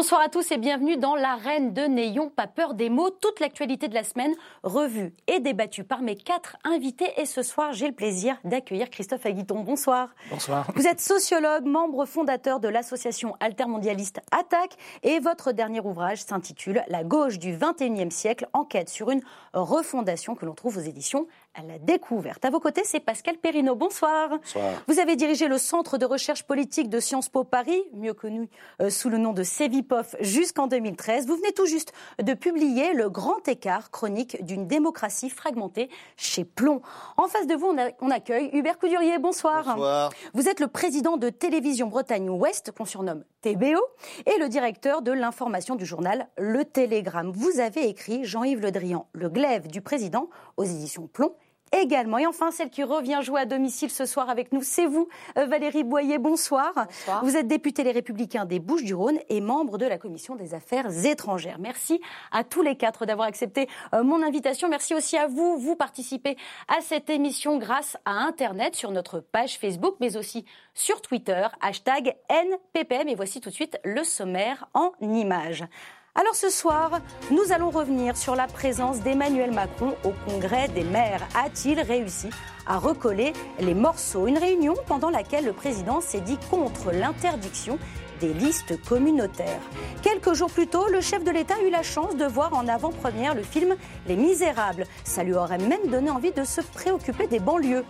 Bonsoir à tous et bienvenue dans l'arène de N'ayons pas peur des mots. Toute l'actualité de la semaine revue et débattue par mes quatre invités. Et ce soir, j'ai le plaisir d'accueillir Christophe Aguiton. Bonsoir. Bonsoir. Vous êtes sociologue, membre fondateur de l'association altermondialiste Attaque et votre dernier ouvrage s'intitule La gauche du 21e siècle, enquête sur une refondation que l'on trouve aux éditions à la découverte. À vos côtés, c'est Pascal Perrineau. Bonsoir. Bonsoir. Vous avez dirigé le Centre de recherche politique de Sciences Po Paris, mieux connu euh, sous le nom de CEVIPOF, jusqu'en 2013. Vous venez tout juste de publier Le Grand Écart, chronique d'une démocratie fragmentée chez Plomb. En face de vous, on, a- on accueille Hubert Coudurier. Bonsoir. Bonsoir. Vous êtes le président de Télévision Bretagne Ouest, qu'on surnomme TBO, et le directeur de l'information du journal Le Télégramme. Vous avez écrit Jean-Yves Le Drian, le glaive du président, aux éditions Plomb. Également. Et enfin, celle qui revient jouer à domicile ce soir avec nous, c'est vous, euh, Valérie Boyer. Bonsoir. Bonsoir. Vous êtes députée Les Républicains des Bouches-du-Rhône et membre de la Commission des Affaires étrangères. Merci à tous les quatre d'avoir accepté euh, mon invitation. Merci aussi à vous. Vous participez à cette émission grâce à Internet sur notre page Facebook, mais aussi sur Twitter, hashtag NPPM. Et voici tout de suite le sommaire en images. Alors ce soir, nous allons revenir sur la présence d'Emmanuel Macron au Congrès des maires. A-t-il réussi à recoller les morceaux? Une réunion pendant laquelle le président s'est dit contre l'interdiction des listes communautaires. Quelques jours plus tôt, le chef de l'État a eu la chance de voir en avant-première le film Les Misérables. Ça lui aurait même donné envie de se préoccuper des banlieues.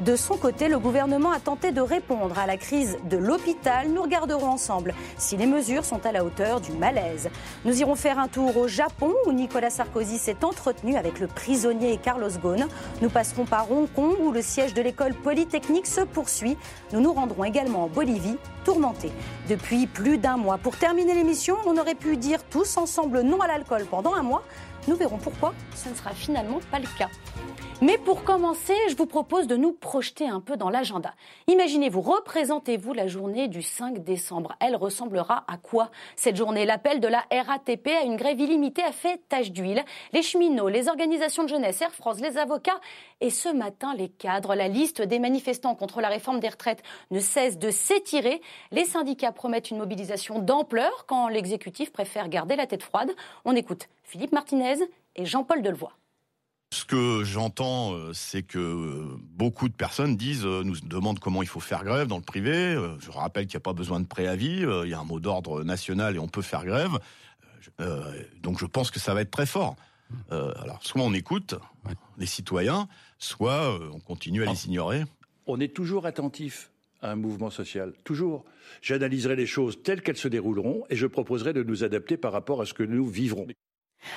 De son côté, le gouvernement a tenté de répondre à la crise de l'hôpital. Nous regarderons ensemble si les mesures sont à la hauteur du malaise. Nous irons faire un tour au Japon où Nicolas Sarkozy s'est entretenu avec le prisonnier Carlos Ghosn. Nous passerons par Hong Kong où le siège de l'école polytechnique se poursuit. Nous nous rendrons également en Bolivie, tourmentée depuis plus d'un mois. Pour terminer l'émission, on aurait pu dire tous ensemble non à l'alcool pendant un mois. Nous verrons pourquoi ce ne sera finalement pas le cas. Mais pour commencer, je vous propose de nous projeter un peu dans l'agenda. Imaginez-vous, représentez-vous la journée du 5 décembre. Elle ressemblera à quoi? Cette journée, l'appel de la RATP à une grève illimitée a fait tache d'huile. Les cheminots, les organisations de jeunesse, Air France, les avocats et ce matin les cadres. La liste des manifestants contre la réforme des retraites ne cesse de s'étirer. Les syndicats promettent une mobilisation d'ampleur quand l'exécutif préfère garder la tête froide. On écoute Philippe Martinez et Jean-Paul Delevoye. Ce que j'entends, euh, c'est que euh, beaucoup de personnes disent, euh, nous demandent comment il faut faire grève dans le privé. Je rappelle qu'il n'y a pas besoin de préavis, il y a un mot d'ordre national et on peut faire grève. Euh, donc je pense que ça va être très fort. Euh, alors soit on écoute les citoyens, soit euh, on continue à les ignorer. On est toujours attentif à un mouvement social, toujours. J'analyserai les choses telles qu'elles se dérouleront et je proposerai de nous adapter par rapport à ce que nous vivrons.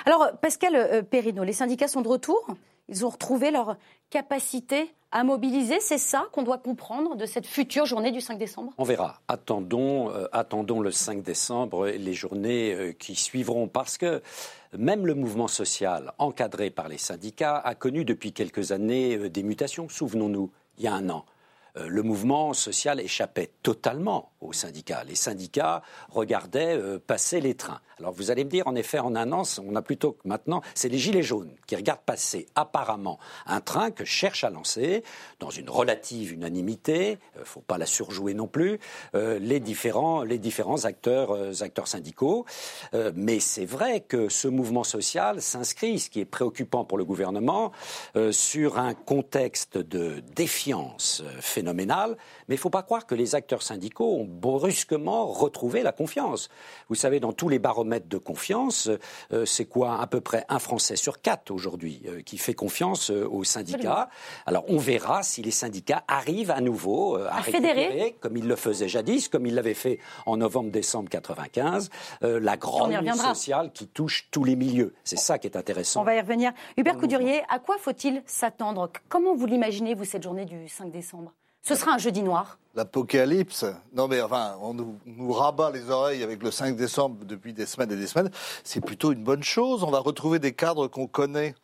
Alors, Pascal euh, Perrineau, les syndicats sont de retour? Ils ont retrouvé leur capacité à mobiliser. C'est ça qu'on doit comprendre de cette future journée du 5 décembre? On verra. Attendons, euh, le 5 décembre et les journées euh, qui suivront parce que même le mouvement social encadré par les syndicats a connu depuis quelques années euh, des mutations. Souvenons-nous, il y a un an. Euh, Le mouvement social échappait totalement aux syndicats. Les syndicats regardaient euh, passer les trains. Alors vous allez me dire, en effet, en un an, on a plutôt que maintenant, c'est les gilets jaunes qui regardent passer apparemment un train que cherche à lancer dans une relative unanimité. Ne faut pas la surjouer non plus. euh, les différents, les différents acteurs, euh, acteurs syndicaux. Euh, mais c'est vrai que ce mouvement social s'inscrit, ce qui est préoccupant pour le gouvernement, euh, sur un contexte de défiance euh, phénoménale. Mais il ne faut pas croire que les acteurs syndicaux ont brusquement retrouvé la confiance. Vous savez, dans tous les baromètres de confiance, euh, c'est quoi? À peu près un Français sur quatre aujourd'hui euh, qui fait confiance euh, aux syndicats. Alors on verra si les syndicats arrivent à nouveau à, À fédérer. comme ils le faisaient jadis, comme ils l'avaient fait en novembre-décembre 95, euh, la grande lutte sociale qui touche tous les milieux. C'est ça qui est intéressant. On va y revenir. Hubert Coudurier, à quoi faut-il s'attendre? Comment vous l'imaginez, vous, cette journée du 5 décembre? Ce sera un jeudi noir. L'apocalypse. Non, mais enfin, on nous, rabat les oreilles avec le 5 décembre depuis des semaines et des semaines. C'est plutôt une bonne chose. On va retrouver des cadres qu'on connaît.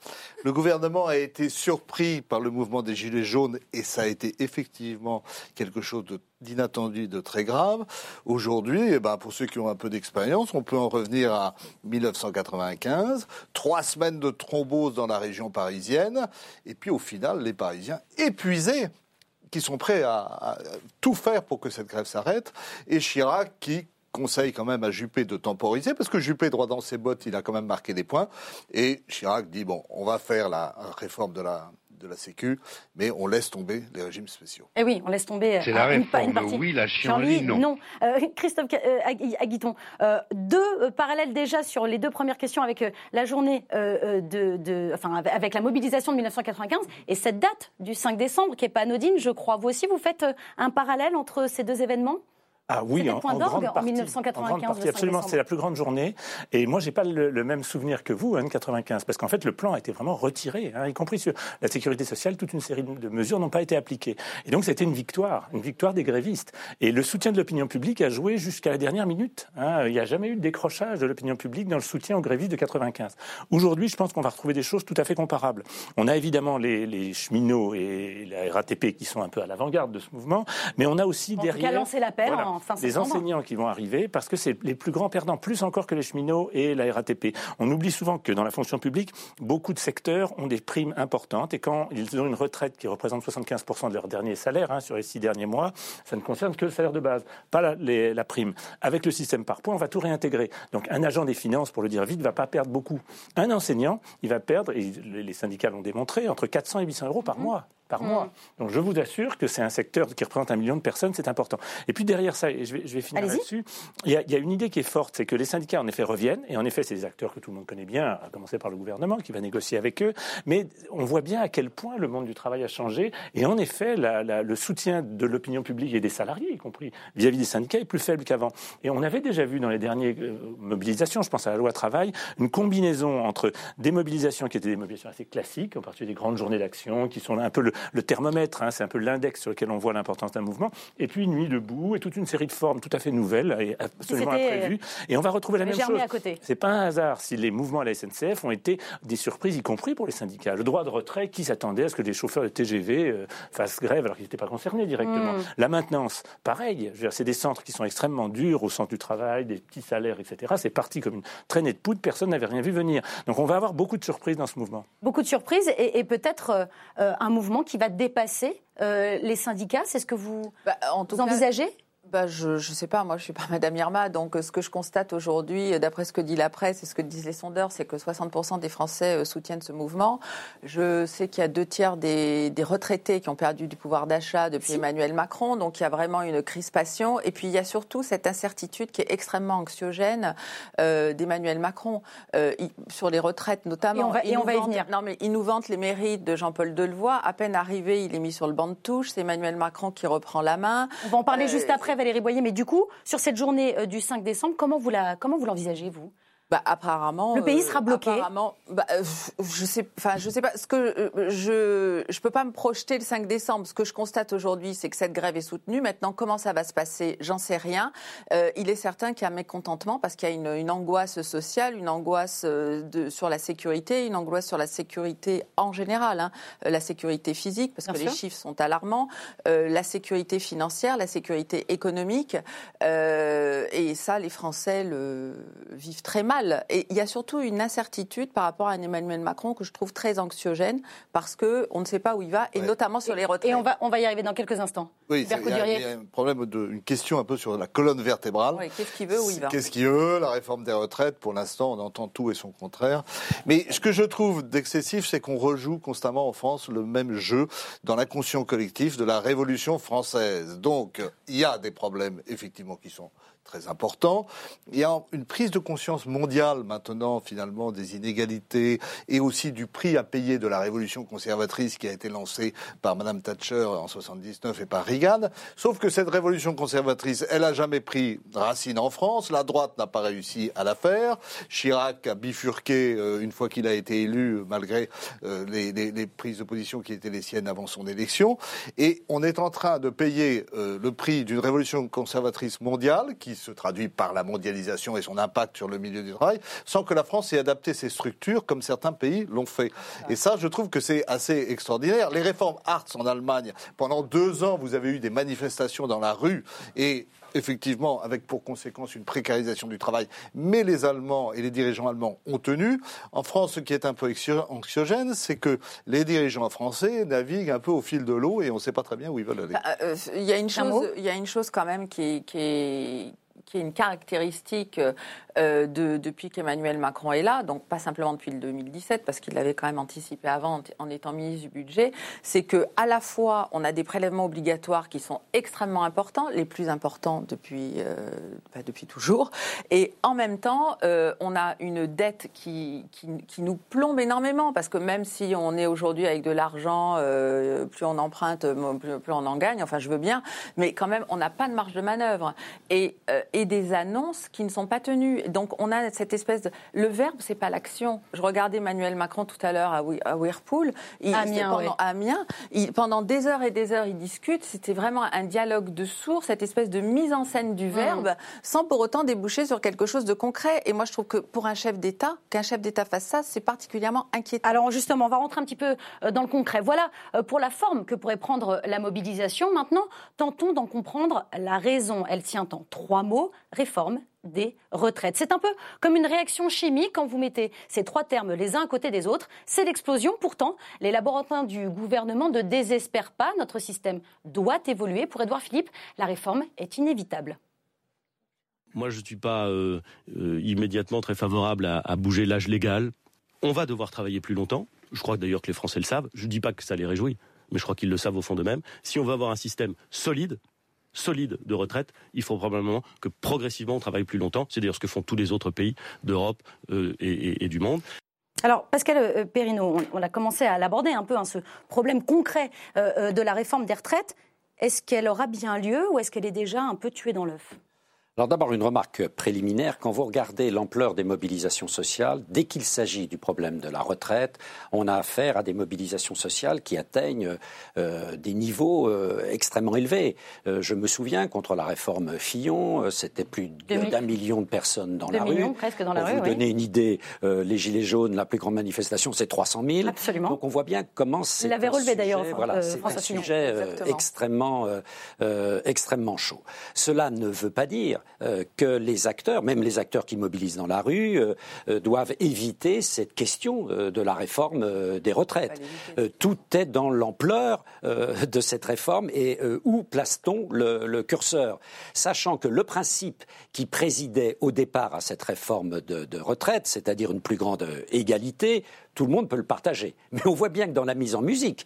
Le gouvernement a été surpris par le mouvement des Gilets jaunes et ça a été effectivement quelque chose d'inattendu, de très grave. Aujourd'hui, eh ben, pour ceux qui ont un peu d'expérience, on peut en revenir à 1995. Trois semaines de thrombose dans la région parisienne. Et puis, au final, les Parisiens épuisés qui sont prêts à, tout faire pour que cette grève s'arrête, et Chirac qui conseille quand même à Juppé de temporiser, parce que Juppé, droit dans ses bottes, il a quand même marqué des points. Et Chirac dit, bon, on va faire la réforme de la, de la Sécu, mais on laisse tomber les régimes spéciaux. Eh oui, on laisse tomber. C'est la réforme, partie. oui, la chienlit, non. non. Euh, Christophe euh, Aguiton, euh, deux parallèles déjà sur les deux premières questions avec la journée de, de, enfin, avec la mobilisation de 1995 et cette date du 5 décembre qui est pas anodine, je crois. Vous aussi, vous faites un parallèle entre ces deux événements? Ah oui, en, point grande partie, en 1995. absolument. C'est la plus grande journée. Et moi, j'ai pas le, même souvenir que vous, hein, 95, parce qu'en fait, le plan a été vraiment retiré, hein, y compris sur la sécurité sociale. Toute une série de mesures n'ont pas été appliquées. Et donc, c'était une victoire, une victoire des grévistes. Et le soutien de l'opinion publique a joué jusqu'à la dernière minute. Hein. Il n'y a jamais eu de décrochage de l'opinion publique dans le soutien aux grévistes de 95. Aujourd'hui, je pense qu'on va retrouver des choses tout à fait comparables. On a évidemment les, les cheminots et la RATP qui sont un peu à l'avant-garde de ce mouvement, mais on a aussi derrière. Qui a lancé l'appel les enseignants qui vont arriver, parce que c'est les plus grands perdants, plus encore que les cheminots et la RATP. On oublie souvent que dans la fonction publique, beaucoup de secteurs ont des primes importantes, et quand ils ont une retraite qui représente 75% de leur dernier salaire hein, sur les six derniers mois, ça ne concerne que le salaire de base, pas la, la prime. Avec le système par points, on va tout réintégrer. Donc un agent des finances, pour le dire vite, ne va pas perdre beaucoup. Un enseignant, il va perdre, et les syndicats l'ont démontré, entre 400 et 800 euros par mmh. mois par mm. mois. Donc je vous assure que c'est un secteur qui représente un million de personnes, c'est important. Et puis derrière ça, et je vais, je vais finir là-dessus, il y, a, il y, a, une idée qui est forte, c'est que les syndicats en effet reviennent, et en effet c'est des acteurs que tout le monde connaît bien, à commencer par le gouvernement qui va négocier avec eux, mais on voit bien à quel point le monde du travail a changé, et en effet la, la, le soutien de l'opinion publique et des salariés, y compris vis-à-vis des syndicats, est plus faible qu'avant. Et on avait déjà vu dans les dernières euh, mobilisations, je pense à la loi travail, une combinaison entre des mobilisations qui étaient des mobilisations assez classiques, en particulier des grandes journées d'action, qui sont un peu le, le thermomètre Hein, c'est un peu l'index sur lequel on voit l'importance d'un mouvement. Et puis nuit debout et toute une série de formes tout à fait nouvelles et absolument imprévues. Et on va retrouver la même chose. C'est pas un hasard si les mouvements à la SNCF ont été des surprises, y compris pour les syndicats. Le droit de retrait, qui s'attendait à ce que les chauffeurs de TGV euh, fassent grève alors qu'ils n'étaient pas concernés directement. Hmm. La maintenance, pareil. C'est des centres qui sont extrêmement durs au centre du travail, des petits salaires, etc. C'est parti comme une traînée de poudre. Personne n'avait rien vu venir. Donc on va avoir beaucoup de surprises dans ce mouvement. Beaucoup de surprises et, peut-être euh, euh, un mouvement qui va dépasser euh, les syndicats C'est ce que vous, bah, envisagez? Bah, je ne sais pas, moi je suis pas Madame Irma, donc euh, ce que je constate aujourd'hui, euh, d'après ce que dit la presse et ce que disent les sondeurs, c'est que 60% des Français euh, soutiennent ce mouvement. Je sais qu'il y a deux tiers des, retraités qui ont perdu du pouvoir d'achat depuis Emmanuel Macron, donc il y a vraiment une crispation. Et puis il y a surtout cette incertitude qui est extrêmement anxiogène d'Emmanuel Macron sur les retraites notamment. Et on va, y venir. Non mais il nous vante les mérites de Jean-Paul Delevoye. À peine arrivé, il est mis sur le banc de touche. C'est Emmanuel Macron qui reprend la main. On va en parler juste après. Mais du coup, sur cette journée euh, du 5 décembre, comment vous l'envisagez, vous? Bah, apparemment. Le pays sera bloqué. apparemment, bah, euh, je sais, enfin, je sais pas. Ce que euh, je, je peux pas me projeter le 5 décembre. Ce que je constate aujourd'hui, c'est que cette grève est soutenue. Maintenant, comment ça va se passer, j'en sais rien. Euh, il est certain qu'il y a un mécontentement parce qu'il y a une, une, angoisse sociale, une angoisse de, sur la sécurité, une angoisse sur la sécurité en général, hein. la sécurité physique parce que les chiffres sont alarmants, la sécurité financière, la sécurité économique, et ça, les Français le vivent très mal. Et il y a surtout une incertitude par rapport à Emmanuel Macron que je trouve très anxiogène parce qu'on ne sait pas où il va, et notamment sur les retraites. Et on va, on va y arriver dans quelques instants. Oui, il y, a un problème, de, une question un peu sur la colonne vertébrale. qu'est-ce qu'il veut, où il va? Qu'est-ce qu'il veut La réforme des retraites, pour l'instant, on entend tout et son contraire. Mais ce que je trouve d'excessif, c'est qu'on rejoue constamment en France le même jeu dans l'inconscient collectif de la Révolution française. Donc, il y a des problèmes, effectivement, qui sont très important. Il y a une prise de conscience mondiale maintenant, finalement, des inégalités et aussi du prix à payer de la révolution conservatrice qui a été lancée par Madame Thatcher en 79 et par Reagan. Sauf que cette révolution conservatrice, elle a jamais pris racine en France. La droite n'a pas réussi à la faire. Chirac a bifurqué euh, une fois qu'il a été élu, malgré euh, les, prises de position qui étaient les siennes avant son élection. Et on est en train de payer euh, le prix d'une révolution conservatrice mondiale qui se traduit par la mondialisation et son impact sur le milieu du travail, sans que la France ait adapté ses structures comme certains pays l'ont fait. Et ça, je trouve que c'est assez extraordinaire. Les réformes Hartz en Allemagne, pendant deux ans, vous avez eu des manifestations dans la rue et effectivement, avec pour conséquence une précarisation du travail, mais les Allemands et les dirigeants allemands ont tenu. En France, ce qui est un peu anxiogène, c'est que les dirigeants français naviguent un peu au fil de l'eau et on ne sait pas très bien où ils veulent aller. Euh, il y a une chose, il y a une chose quand même qui, qui est qui est une caractéristique euh, de, depuis qu'Emmanuel Macron est là, donc pas simplement depuis le 2017, parce qu'il l'avait quand même anticipé avant en étant ministre du budget, c'est que à la fois on a des prélèvements obligatoires qui sont extrêmement importants, les plus importants depuis, euh, bah, depuis toujours, et en même temps euh, on a une dette qui, qui, qui, nous plombe énormément, parce que même si on est aujourd'hui avec de l'argent, euh, plus on emprunte, plus, plus, on en gagne, enfin je veux bien, mais quand même on n'a pas de marge de manœuvre, et, euh, et des annonces qui ne sont pas tenues donc on a cette espèce de... Le verbe, c'est pas l'action. Je regardais Emmanuel Macron tout à l'heure à, Whirlpool. Il, Amiens, pendant, Amiens il, pendant des heures et des heures, il discute. C'était vraiment un dialogue de sourds, cette espèce de mise en scène du mm. verbe, sans pour autant déboucher sur quelque chose de concret. Et moi, je trouve que pour un chef d'État, qu'un chef d'État fasse ça, c'est particulièrement inquiétant. Alors justement, on va rentrer un petit peu euh, dans le concret. Voilà euh, pour la forme que pourrait prendre la mobilisation. Maintenant, tentons d'en comprendre la raison. Elle tient en trois mots réforme, des retraites. C'est un peu comme une réaction chimique quand vous mettez ces trois termes les uns à côté des autres. C'est l'explosion. Pourtant, les laboratoires du gouvernement ne désespèrent pas. Notre système doit évoluer. Pour Édouard Philippe, la réforme est inévitable. Moi, je ne suis pas euh, euh, immédiatement très favorable à, à bouger l'âge légal. On va devoir travailler plus longtemps. Je crois d'ailleurs que les Français le savent. Je ne dis pas que ça les réjouit, mais je crois qu'ils le savent au fond d'eux-mêmes. Si on veut avoir un système solide, solide de retraite, il faut probablement que progressivement on travaille plus longtemps. C'est d'ailleurs ce que font tous les autres pays d'Europe euh, et, du monde. Alors, Pascal euh, Perrineau, on, a commencé à l'aborder un peu, hein, ce problème concret euh, de la réforme des retraites. Est-ce qu'elle aura bien lieu ou est-ce qu'elle est déjà un peu tuée dans l'œuf? Alors d'abord une remarque préliminaire, quand vous regardez l'ampleur des mobilisations sociales, dès qu'il s'agit du problème de la retraite, on a affaire à des mobilisations sociales qui atteignent euh, des niveaux euh, extrêmement élevés. Euh, je me souviens, contre la réforme Fillon, c'était plus d'un million de personnes dans la rue. presque dans la Pour rue. vous donner une idée, les Gilets jaunes, la plus grande manifestation, c'est 300 000. Absolument. Donc on voit bien comment c'est. Il l'avait relevé d'ailleurs, voilà, c'est un sujet extrêmement, extrêmement chaud. Cela ne veut pas dire euh, que les acteurs, même les acteurs qui mobilisent dans la rue, euh, euh, doivent éviter cette question de la réforme des retraites. tout est dans l'ampleur de cette réforme et où place-t-on le, curseur? Sachant que le principe qui présidait au départ à cette réforme de, de retraite, c'est-à-dire une plus grande égalité, tout le monde peut le partager. Mais on voit bien que dans la mise en musique,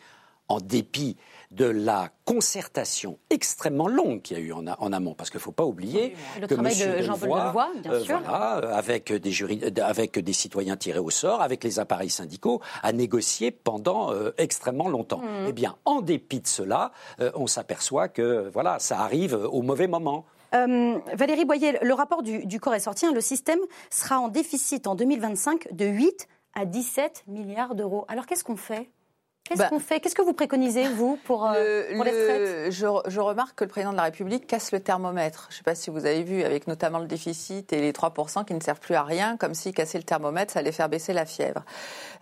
en dépit de la concertation extrêmement longue qu'il y a eu en, amont, parce qu'il ne faut pas oublier le que travail de Jean-Paul Delevoye, bien euh, sûr, avec des jurys, avec des citoyens tirés au sort, avec les appareils syndicaux, a négocié pendant euh, extrêmement longtemps. Mmh. Eh bien, en dépit de cela, euh, on s'aperçoit que voilà, ça arrive au mauvais moment. Valérie Boyer, le rapport du, du corps est sorti. Hein, le système sera en déficit en 2025 de 8 à 17 milliards d'euros. Alors qu'est-ce qu'on fait? Qu'est-ce bah, qu'on fait? Qu'est-ce que vous préconisez, vous, pour, euh, les retraites? je, je, remarque que le président de la République casse le thermomètre. Je ne sais pas si vous avez vu, avec notamment le déficit et les 3% qui ne servent plus à rien, comme si casser le thermomètre, ça allait faire baisser la fièvre.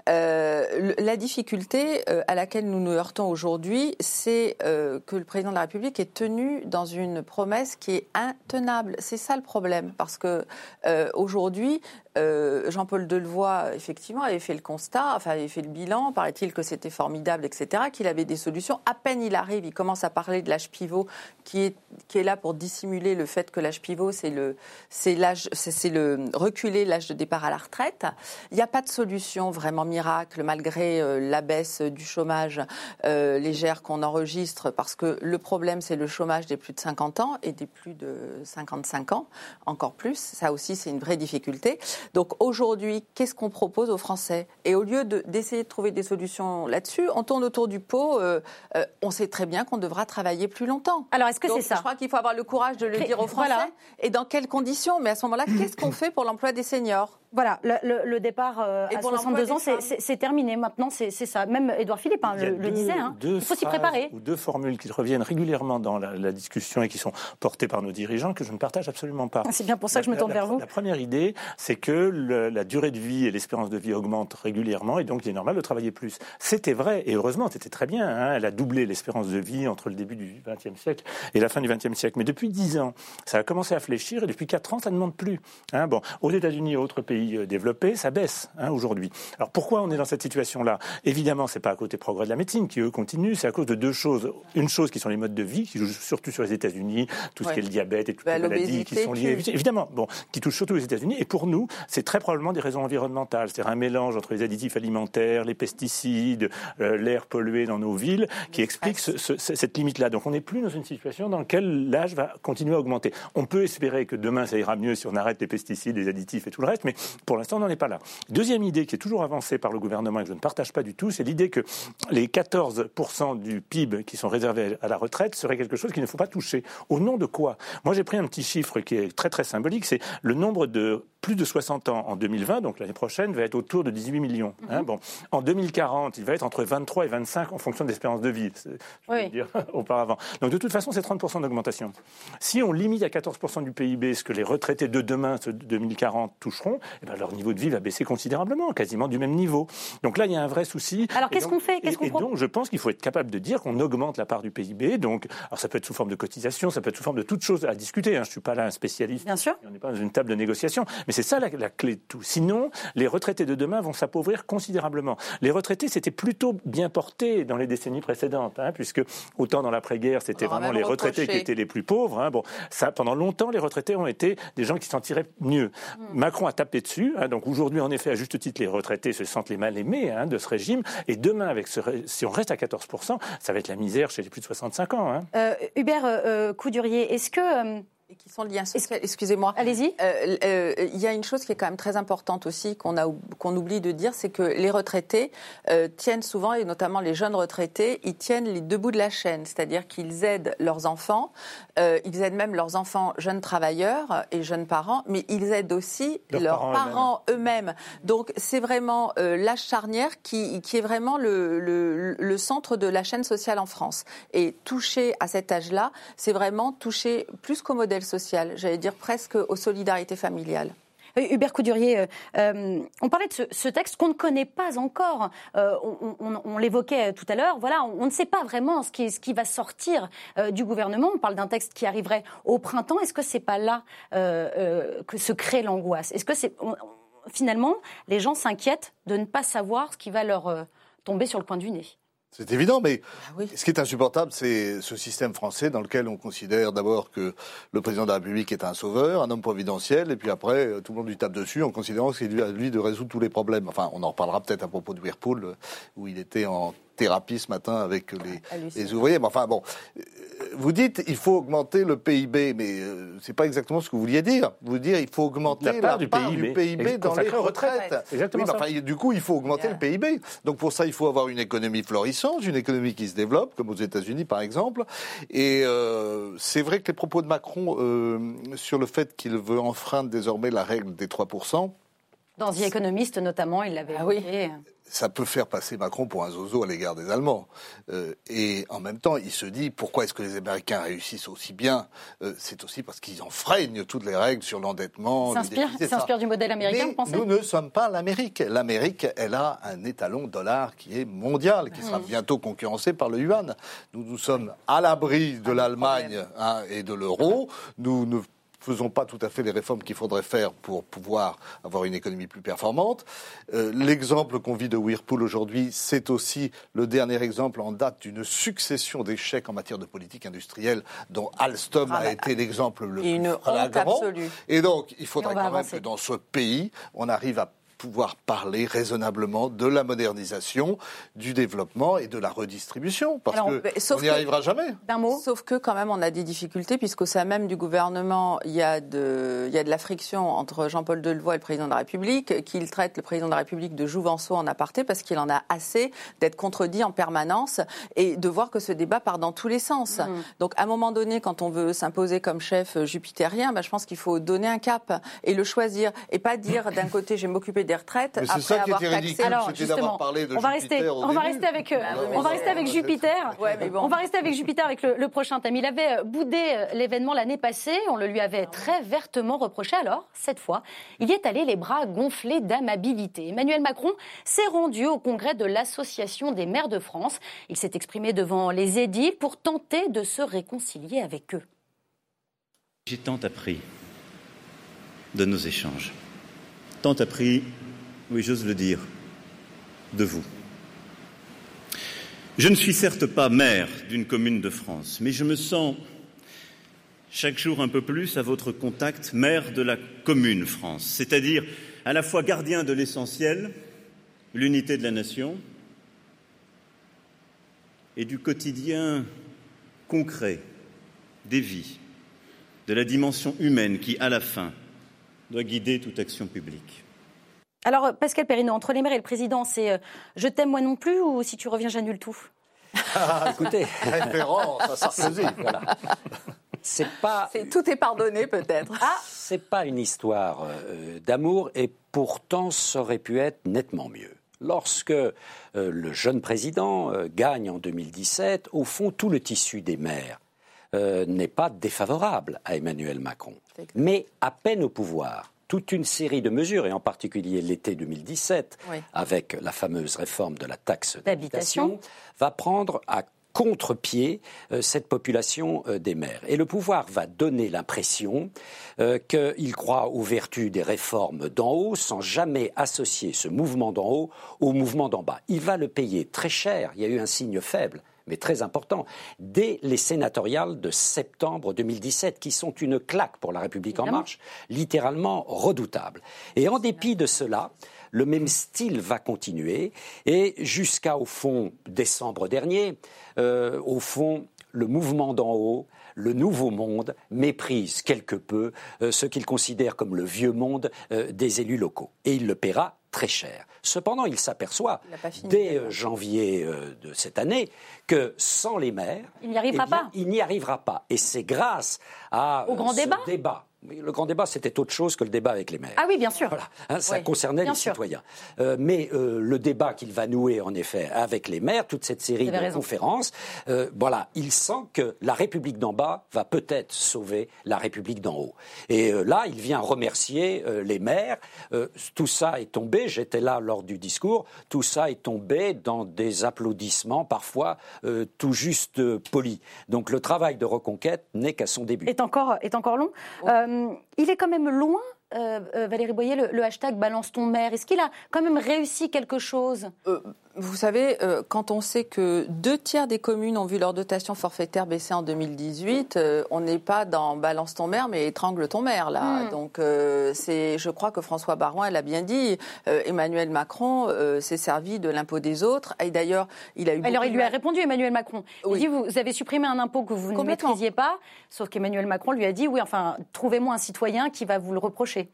Euh, la difficulté euh, à laquelle nous nous heurtons aujourd'hui, c'est que le président de la République est tenu dans une promesse qui est intenable. C'est ça le problème, parce que euh, aujourd'hui, euh, Jean-Paul Delevoye, effectivement, avait fait le constat, enfin, avait fait le bilan, paraît-il que c'était formidable, etc., qu'il avait des solutions. À peine il arrive, il commence à parler de l'âge pivot, qui est, qui est là pour dissimuler le fait que l'âge pivot, c'est le, c'est l'âge, reculer l'âge de départ à la retraite. Il n'y a pas de solution vraiment miracle, malgré euh, la baisse du chômage euh, légère qu'on enregistre, parce que le problème, c'est le chômage des plus de 50 ans et des plus de 55 ans, encore plus. Ça aussi, c'est une vraie difficulté. Donc aujourd'hui, qu'est-ce qu'on propose aux Français? Et au lieu d'essayer de, trouver des solutions là-dessus, on tourne autour du pot. Euh, euh, on sait très bien qu'on devra travailler plus longtemps. Alors est-ce que c'est ça? Je crois qu'il faut avoir le courage de le dire aux Français. Et dans quelles conditions? Mais à ce moment-là, qu'est-ce qu'on fait pour l'emploi des seniors? Voilà, le, départ euh, à 62 ans, c'est terminé. Maintenant, c'est ça. Même Édouard Philippe hein, le, disait. Hein. Il faut s'y préparer. Ou deux formules qui reviennent régulièrement dans la, discussion et qui sont portées par nos dirigeants que je ne partage absolument pas. C'est bien pour ça que je me tourne vers vous. La première idée, c'est que la durée de vie et l'espérance de vie augmentent régulièrement et donc il est normal de travailler plus. C'était vrai et heureusement, c'était très bien. Hein. Elle a doublé l'espérance de vie entre le début du XXe siècle et la fin du XXe siècle. Mais depuis 10 ans, ça a commencé à fléchir et depuis 4 ans, ça ne monte plus. Hein. bon, aux États-Unis et autres pays pays développés, ça baisse hein, aujourd'hui. Alors pourquoi on est dans cette situation-là? Évidemment, c'est pas à cause des progrès de la médecine qui eux continuent, c'est à cause de deux choses. Une chose qui sont les modes de vie, qui jouent surtout sur les États-Unis, tout ce qui est le diabète et toutes bah, les maladies qui sont liées, évidemment, bon, qui touchent surtout les États-Unis. Et pour nous, c'est très probablement des raisons environnementales, c'est-à-dire un mélange entre les additifs alimentaires, les pesticides, euh, l'air pollué dans nos villes, qui explique cette limite-là. Donc on n'est plus dans une situation dans laquelle l'âge va continuer à augmenter. On peut espérer que demain ça ira mieux si on arrête les pesticides, les additifs et tout le reste, mais pour l'instant on n'en est pas là. Deuxième idée qui est toujours avancée par le gouvernement et que je ne partage pas du tout, c'est l'idée que les 14% du PIB qui sont réservés à la retraite seraient quelque chose qu'il ne faut pas toucher. Au nom de quoi? Moi j'ai pris un petit chiffre qui est très très symbolique, c'est le nombre de plus de 60 ans en 2020, donc l'année prochaine, va être autour de 18 millions. Hein. Mhm. bon, en 2040, il va être entre 23 et 25 en fonction de l'espérance de vie, je oui. dire, auparavant. Donc de toute façon, c'est 30% d'augmentation. Si on limite à 14% du PIB ce que les retraités de demain, ceux de 2040, toucheront, eh ben, leur niveau de vie va baisser considérablement, quasiment du même niveau. Donc là, il y a un vrai souci. Alors qu'est-ce qu'on fait? Et, donc, je pense qu'il faut être capable de dire qu'on augmente la part du PIB. Donc, alors ça peut être sous forme de cotisation, ça peut être sous forme de toutes choses à discuter. Hein. Je ne suis pas là un spécialiste. Bien sûr. On n'est pas dans une table de négociation. Mais c'est ça la, clé de tout. Sinon, les retraités de demain vont s'appauvrir considérablement. Les retraités, c'était plutôt bien porté dans les décennies précédentes, hein, puisque autant dans l'après-guerre, c'était vraiment les retraités qui étaient les plus pauvres. Hein. Bon, ça, pendant longtemps, les retraités ont été des gens qui s'en tiraient mieux. Hmm. Macron a tapé Hein, donc aujourd'hui, en effet, à juste titre, les retraités se sentent les mal aimés de ce régime. Et demain, avec si on reste à 14%, ça va être la misère chez les plus de 65 ans. Euh, Hubert euh, euh, Coudurier, est-ce que et qui sont liés social. Excusez-moi. Allez-y. Euh, euh, il y a une chose qui est quand même très importante aussi qu'on a qu'on oublie de dire, c'est que les retraités euh, tiennent souvent, et notamment les jeunes retraités, ils tiennent les deux bouts de la chaîne, c'est-à-dire qu'ils aident leurs enfants, ils aident même leurs enfants jeunes travailleurs et jeunes parents, mais ils aident aussi leurs, parents, eux-mêmes. Donc c'est vraiment l'âge charnière qui, qui est vraiment le, le, le centre de la chaîne sociale en France. Et toucher à cet âge-là, c'est vraiment toucher plus qu'au modèle social, j'allais dire presque aux solidarités familiales. Hubert Coudurier, euh, euh, on parlait de ce, texte qu'on ne connaît pas encore. Euh, on, l'évoquait tout à l'heure. Voilà, on, ne sait pas vraiment ce qui, ce qui va sortir du gouvernement. On parle d'un texte qui arriverait au printemps. Est-ce que c'est pas là que se crée l'angoisse? Est-ce que c'est finalement les gens s'inquiètent de ne pas savoir ce qui va leur tomber sur le coin du nez? C'est évident, mais ah ce qui est insupportable, c'est ce système français dans lequel on considère d'abord que le président de la République est un sauveur, un homme providentiel, et puis après, euh, tout le monde lui tape dessus en considérant que c'est à lui de résoudre tous les problèmes. Enfin, on en reparlera peut-être à propos de Whirlpool, euh, où il était en thérapie ce matin avec les, ah, les ouvriers. Mais enfin bon, euh, vous dites il faut augmenter le PIB, mais euh, c'est pas exactement ce que vous vouliez dire. Vous dire il faut augmenter la part, du, PIB. dans les retraites. Exactement du coup, il faut augmenter le PIB. Donc pour ça, il faut avoir une économie florissante, une économie qui se développe, comme aux États-Unis par exemple. Et euh, c'est vrai que les propos de Macron sur le fait qu'il veut enfreindre désormais la règle des 3% dans The Economist, notamment, il l'avait ah oui ça peut faire passer Macron pour un zozo à l'égard des Allemands. Euh, et en même temps, il se dit pourquoi est-ce que les Américains réussissent aussi bien euh, C'est aussi parce qu'ils enfreignent toutes les règles sur l'endettement. S'inspire du modèle américain, vous pensez Nous ne sommes pas l'Amérique. L'Amérique, elle a un étalon dollar qui est mondial, qui sera mmh. bientôt concurrencé par le yuan. Nous, nous sommes à l'abri de l'Allemagne hein, et de l'euro. Nous ne faisons pas tout à fait les réformes qu'il faudrait faire pour pouvoir avoir une économie plus performante. Euh, l'exemple qu'on vit de Whirlpool aujourd'hui, c'est aussi le dernier exemple en date d'une succession d'échecs en matière de politique industrielle dont Alstom a ah bah, été l'exemple le plus flagrant. Et donc, il faudrait quand même que dans ce pays, on arrive à pouvoir parler raisonnablement de la modernisation, du développement et de la redistribution, parce qu'on n'y arrivera jamais. Sauf que quand même on a des difficultés, puisqu'au sein même du gouvernement, il y a de, il y a de la friction entre Jean-Paul Delevoye et le président de la République, qu'il traite le président de la République de jouvenceau en aparté, parce qu'il en a assez d'être contredit en permanence et de voir que ce débat part dans tous les sens. Mm. Donc à un moment donné, quand on veut s'imposer comme chef jupitérien, ben, je pense qu'il faut donner un cap et le choisir, et pas dire d'un côté je vais m'occuper des retraites après ça avoir taxé. Alors justement, on va rester, on va rester avec, euh, bah on va rester avec Jupiter. On va rester avec Jupiter avec le, prochain thème. Il avait euh, boudé euh, l'événement l'année passée. On le lui avait très vertement reproché. Alors cette fois, il y est allé les bras gonflés d'amabilité. Emmanuel Macron s'est rendu au congrès de l'Association des maires de France. Il s'est exprimé devant les édiles pour tenter de se réconcilier avec eux. J'ai tant appris de nos échanges tant appris, oui j'ose le dire, de vous. Je ne suis certes pas maire d'une commune de France, mais je me sens chaque jour un peu plus à votre contact maire de la commune France, c'est-à-dire à la fois gardien de l'essentiel, l'unité de la nation, et du quotidien concret des vies, de la dimension humaine qui, à la fin, doit guider toute action publique. Alors, Pascal Perrineau, entre les maires et le président, c'est euh, je t'aime moi non plus ou si tu reviens, j'annule tout? Écoutez. Référence à Sarkozy. voilà. C'est pas. tout est pardonné peut-être. Ah, c'est pas une histoire euh, d'amour et pourtant ça aurait pu être nettement mieux. Lorsque euh, le jeune président euh, gagne en 2017, au fond, tout le tissu des maires n'est pas défavorable à Emmanuel Macron. Mais à peine au pouvoir, toute une série de mesures, et en particulier l'été 2017, avec la fameuse réforme de la taxe d'habitation, va prendre à contre-pied euh, cette population euh, des maires. Et le pouvoir va donner l'impression euh, qu'il croit aux vertus des réformes d'en haut sans jamais associer ce mouvement d'en haut au mouvement d'en bas. Il va le payer très cher. Il y a eu un signe faible mais très important, dès les sénatoriales de septembre 2017, qui sont une claque pour la République en marche, littéralement redoutable. Et en dépit de cela, le même style va continuer et jusqu'à, au fond, décembre dernier, euh, au fond, le mouvement d'en haut, le nouveau monde, méprise quelque peu euh, ce qu'il considère comme le vieux monde euh, des élus locaux. Et il le paiera très cher. Cependant, il s'aperçoit dès janvier de cette année que sans les maires, il n'y arrivera eh pas. Il n'y arrivera pas. Et c'est grâce à au grand ce débat le grand débat, c'était autre chose que le débat avec les maires. Ah oui, bien sûr. Voilà, hein, ça concernait les citoyens. Euh, mais euh, le débat qu'il va nouer, en effet, avec les maires, toute cette série de conférences, euh, voilà, il sent que la République d'en bas va peut-être sauver la République d'en haut. Et là, il vient remercier les maires. tout ça est tombé, j'étais là lors du discours, tout ça est tombé dans des applaudissements parfois tout juste polis. Donc le travail de reconquête n'est qu'à son début. Est encore, est encore long. Euh, il est quand même loin euh, euh, Valérie Boyer, le, hashtag Balance ton maire Est-ce qu'il a quand même réussi quelque chose? Vous savez, euh, quand on sait que deux tiers des communes ont vu leur dotation forfaitaire baisser en 2018, euh, on n'est pas dans balance ton maire, mais étrangle ton maire là. Hmm. Donc, euh, c'est, je crois que François Barouin elle a bien dit. Emmanuel Macron s'est servi de l'impôt des autres. Et d'ailleurs, il a eu. Alors, il lui a répondu Emmanuel Macron. Il dit vous avez supprimé un impôt que vous ne maîtrisiez pas, sauf qu'Emmanuel Macron lui a dit oui, enfin, trouvez-moi un citoyen qui va vous le reprocher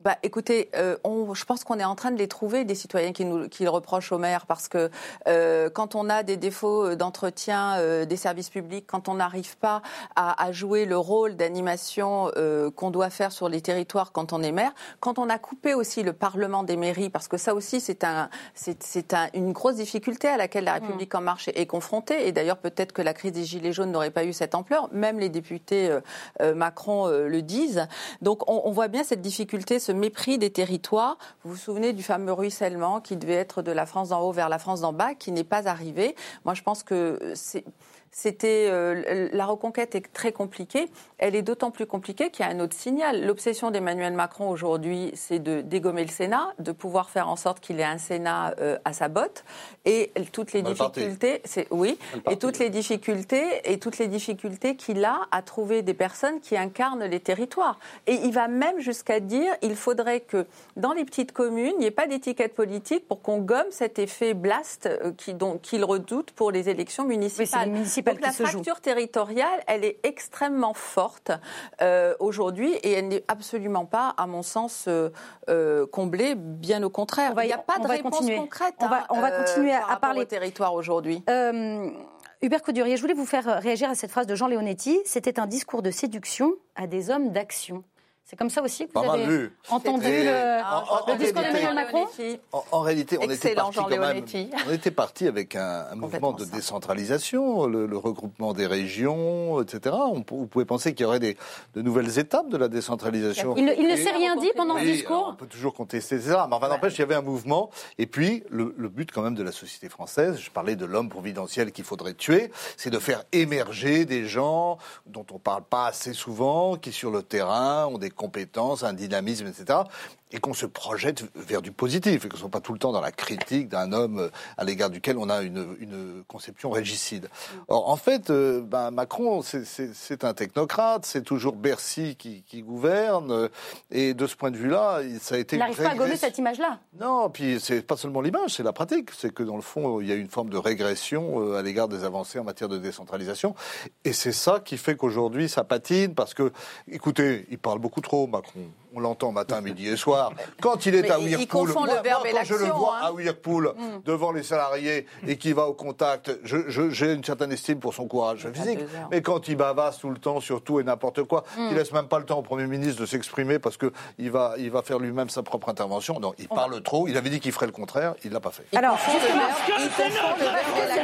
bah, écoutez, euh, on, je pense qu'on est en train de les trouver, des citoyens qui, nous, qui le reprochent au maire, parce que euh, quand on a des défauts euh, d'entretien euh, des services publics, quand on n'arrive pas à, à, jouer le rôle d'animation euh, qu'on doit faire sur les territoires quand on est maire, quand on a coupé aussi le Parlement des mairies, parce que ça aussi c'est un, c'est un, une grosse difficulté à laquelle la République en marche est, est confrontée, et d'ailleurs peut-être que la crise des Gilets jaunes n'aurait pas eu cette ampleur, même les députés Macron le disent. Donc on, on voit bien cette difficulté ce mépris des territoires. Vous vous souvenez du fameux ruissellement qui devait être de la France d'en haut vers la France d'en bas, qui n'est pas arrivé. Moi, je pense que c'est c'était euh, la reconquête est très compliquée. Elle est d'autant plus compliquée qu'il y a un autre signal. L'obsession d'Emmanuel Macron aujourd'hui, c'est de dégommer le Sénat, de pouvoir faire en sorte qu'il ait un Sénat euh, à sa botte, et toutes les difficultés, c'est oui, et toutes les difficultés et toutes les difficultés qu'il a à trouver des personnes qui incarnent les territoires. Et il va même jusqu'à dire, il faudrait que dans les petites communes, il n'y ait pas d'étiquette politique pour qu'on gomme cet effet blast euh, qu'il redoute pour les élections municipales. Donc la fracture territoriale, elle est extrêmement forte euh, aujourd'hui et elle n'est absolument pas, à mon sens, euh, euh, comblée. Bien au contraire, il n'y a pas de réponse concrète. On va, on va hein, continuer à, parler territoire aujourd'hui. Hubert Coudurier, je voulais vous faire réagir à cette phrase de Jean Leonetti. C'était un discours de séduction à des hommes d'action. C'est comme ça aussi que vous avez entendu le, discours d'Emmanuel Macron en, réalité, on était, parti quand même, on était parti avec un, mouvement de décentralisation, le, regroupement des régions, etc. On, vous pouvez penser qu'il y aurait des, de nouvelles étapes de la décentralisation. Il, ne s'est rien dit pendant le discours On peut toujours contester ça, mais enfin n'empêche, il y avait un mouvement. Et puis, le, le but quand même de la société française, je parlais de l'homme providentiel qu'il faudrait tuer, c'est de faire émerger des gens dont on ne parle pas assez souvent, qui sur le terrain ont des compétences, un dynamisme, etc. et qu'on se projette vers du positif et qu'on ne soit pas tout le temps dans la critique d'un homme euh, à l'égard duquel on a une, une conception régicide. Or, en fait, euh, ben, Macron, c'est un technocrate, c'est toujours Bercy qui, qui, gouverne, euh, et de ce point de vue-là, ça a été... Il n'arrive pas à gommer cette image-là Non, puis c'est pas seulement l'image, c'est la pratique. C'est que dans le fond, il y a une forme de régression à l'égard des avancées en matière de décentralisation, et c'est ça qui fait qu'aujourd'hui, ça patine, parce que, écoutez, il parle beaucoup trop, Macron on l'entend matin, midi et soir. Quand il est à Whirlpool, moi, quand je le vois hein. à Whirlpool, mm. devant les salariés et qui va au contact, j'ai une certaine estime pour son courage physique. Mais quand il bavasse tout le temps sur tout et n'importe quoi, mm. il laisse même pas le temps au Premier ministre de s'exprimer parce qu'il va, il va faire lui-même sa propre intervention. Non, il parle trop. Il avait dit qu'il ferait le contraire. Il l'a pas fait. Alors, c'est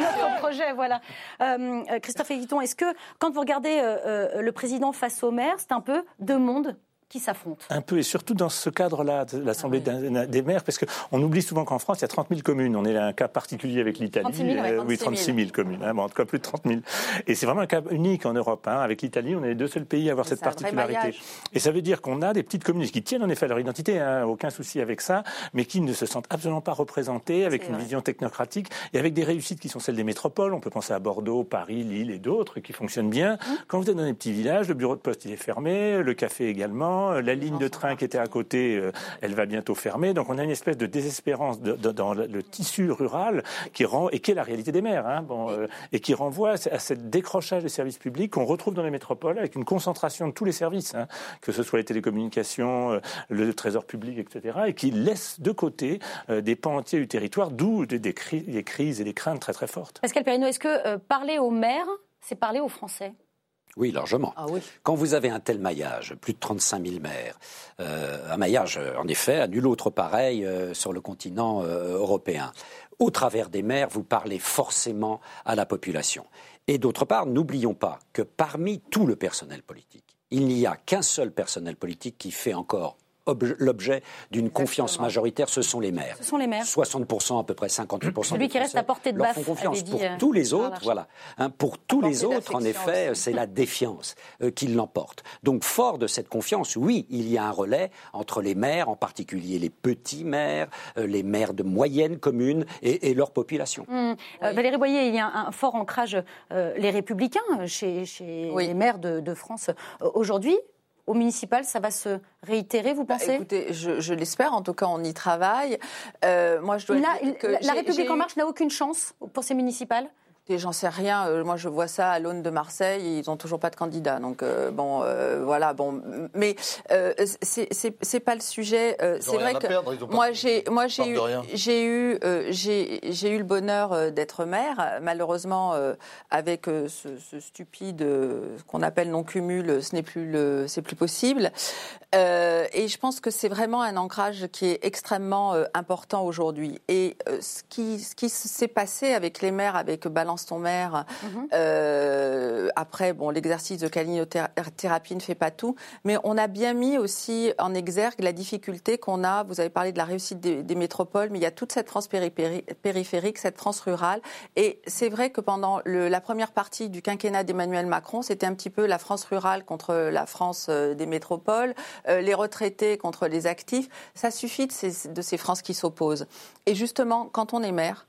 notre projet, voilà. Euh, Christophe Eguiton, est-ce que quand vous regardez euh, euh, le président face au maire, c'est un peu deux mondes qui s'affrontent. Un peu, et surtout dans ce cadre-là l'Assemblée ah des maires, parce qu'on oublie souvent qu'en France, il y a 30 000 communes. On est un cas particulier avec l'Italie. 36 000, euh, oui, 36 000 communes. Hein, bon, en tout cas, plus de 30 000. Et c'est vraiment un cas unique en Europe. Hein. Avec l'Italie, on est les deux seuls pays à avoir cette particularité. Et ça veut dire qu'on a des petites communes qui tiennent en effet à leur identité, hein, aucun souci avec ça, mais qui ne se sentent absolument pas représentées, avec une vision technocratique et avec des réussites qui sont celles des métropoles. On peut penser à Bordeaux, Paris, Lille et d'autres qui fonctionnent bien. Mmh. Quand vous êtes dans des petits villages, le bureau de poste il est fermé, le café également, la ligne de train qui était à côté, euh, elle va bientôt fermer. Donc on a une espèce de désespérance dans le tissu rural qui rend et qui est la réalité des maires, hein, bon, euh, et qui renvoie à ce décrochage des services publics qu'on retrouve dans les métropoles avec une concentration de tous les services, hein, que ce soit les télécommunications, euh, le trésor public, etc., et qui laisse de côté des pans entiers du territoire, d'où des, des, crises et des craintes très très fortes. Pascal Perrineau, est-ce que parler aux maires, c'est parler aux Français? Oui, largement. Ah oui. Quand vous avez un tel maillage, plus de 35 000 maires, euh, un maillage, en effet, à nul autre pareil euh, sur le continent euh, européen, au travers des maires, vous parlez forcément à la population. Et d'autre part, n'oublions pas que parmi tout le personnel politique, il n'y a qu'un seul personnel politique qui fait encore l'objet d'une confiance majoritaire, ce sont les maires. Ce sont les maires. 60%, à peu près 58%. Celui qui reste à portée de baffe. confiance. Pour euh, tous les autres, voilà. Hein, pour tous les autres, en effet, c'est la défiance euh, qui l'emporte. Donc, fort de cette confiance, oui, il y a un relais entre les maires, en particulier les petits maires, euh, les maires de moyennes communes et, leur population. Hum. Valérie Boyer, il y a un, fort ancrage, les républicains, chez, les maires de, de France aujourd'hui au municipal, ça va se réitérer, vous bah, pensez? Écoutez, je, l'espère. En tout cas, on y travaille. Euh, moi, je dois dire que la République en marche n'a aucune chance pour ces municipales? J'en sais rien. Euh, moi, je vois ça à l'aune de Marseille. Ils n'ont toujours pas de candidat. Donc, euh, bon, euh, voilà. Bon, mais c'est pas le sujet. c'est vrai que moi, j'ai, moi, j'ai eu, j'ai eu, j'ai eu le bonheur d'être maire. Malheureusement, avec ce, stupide qu'on appelle non cumul, ce n'est plus le, c'est plus possible. et je pense que c'est vraiment un ancrage qui est extrêmement important aujourd'hui. Et ce qui, ce qui s'est passé avec les maires, avec Balance ton maire. Mhm. Euh, après, bon, l'exercice de calinothérapie ne fait pas tout, mais on a bien mis aussi en exergue la difficulté qu'on a. Vous avez parlé de la réussite des, métropoles, mais il y a toute cette France périphérique, cette France rurale. Et c'est vrai que pendant la première partie du quinquennat d'Emmanuel Macron, c'était un petit peu la France rurale contre la France euh, des métropoles, euh, les retraités contre les actifs. Ça suffit de ces, de ces France qui s'opposent. Et justement, quand on est maire,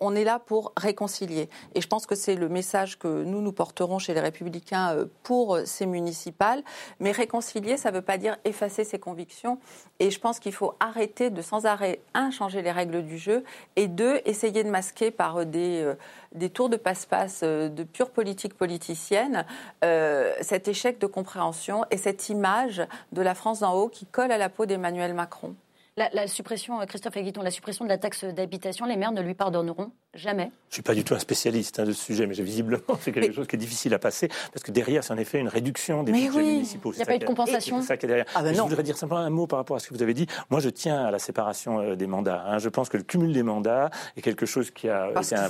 on est là pour réconcilier. Et je pense que c'est le message que nous, nous porterons chez les Républicains euh, pour ces municipales. Mais réconcilier, ça ne veut pas dire effacer ses convictions. Et je pense qu'il faut arrêter de sans arrêt, un, changer les règles du jeu, et deux, essayer de masquer par des, euh, des tours de passe-passe euh, de pure politique politicienne cet échec de compréhension et cette image de la France d'en haut qui colle à la peau d'Emmanuel Macron. La, suppression, Christophe Aguiton, la suppression de la taxe d'habitation, les maires ne lui pardonneront jamais. Je ne suis pas du tout un spécialiste hein, de ce sujet, mais visiblement, c'est quelque chose qui est difficile à passer, parce que derrière, c'est en effet une réduction des budgets municipaux. Il n'y a pas eu de compensation. C'est ça qui est derrière. Ah ben je voudrais dire simplement un mot par rapport à ce que vous avez dit. Moi, je tiens à la séparation euh, des mandats. Hein. Je pense que le cumul des mandats est quelque chose qui a parce été un,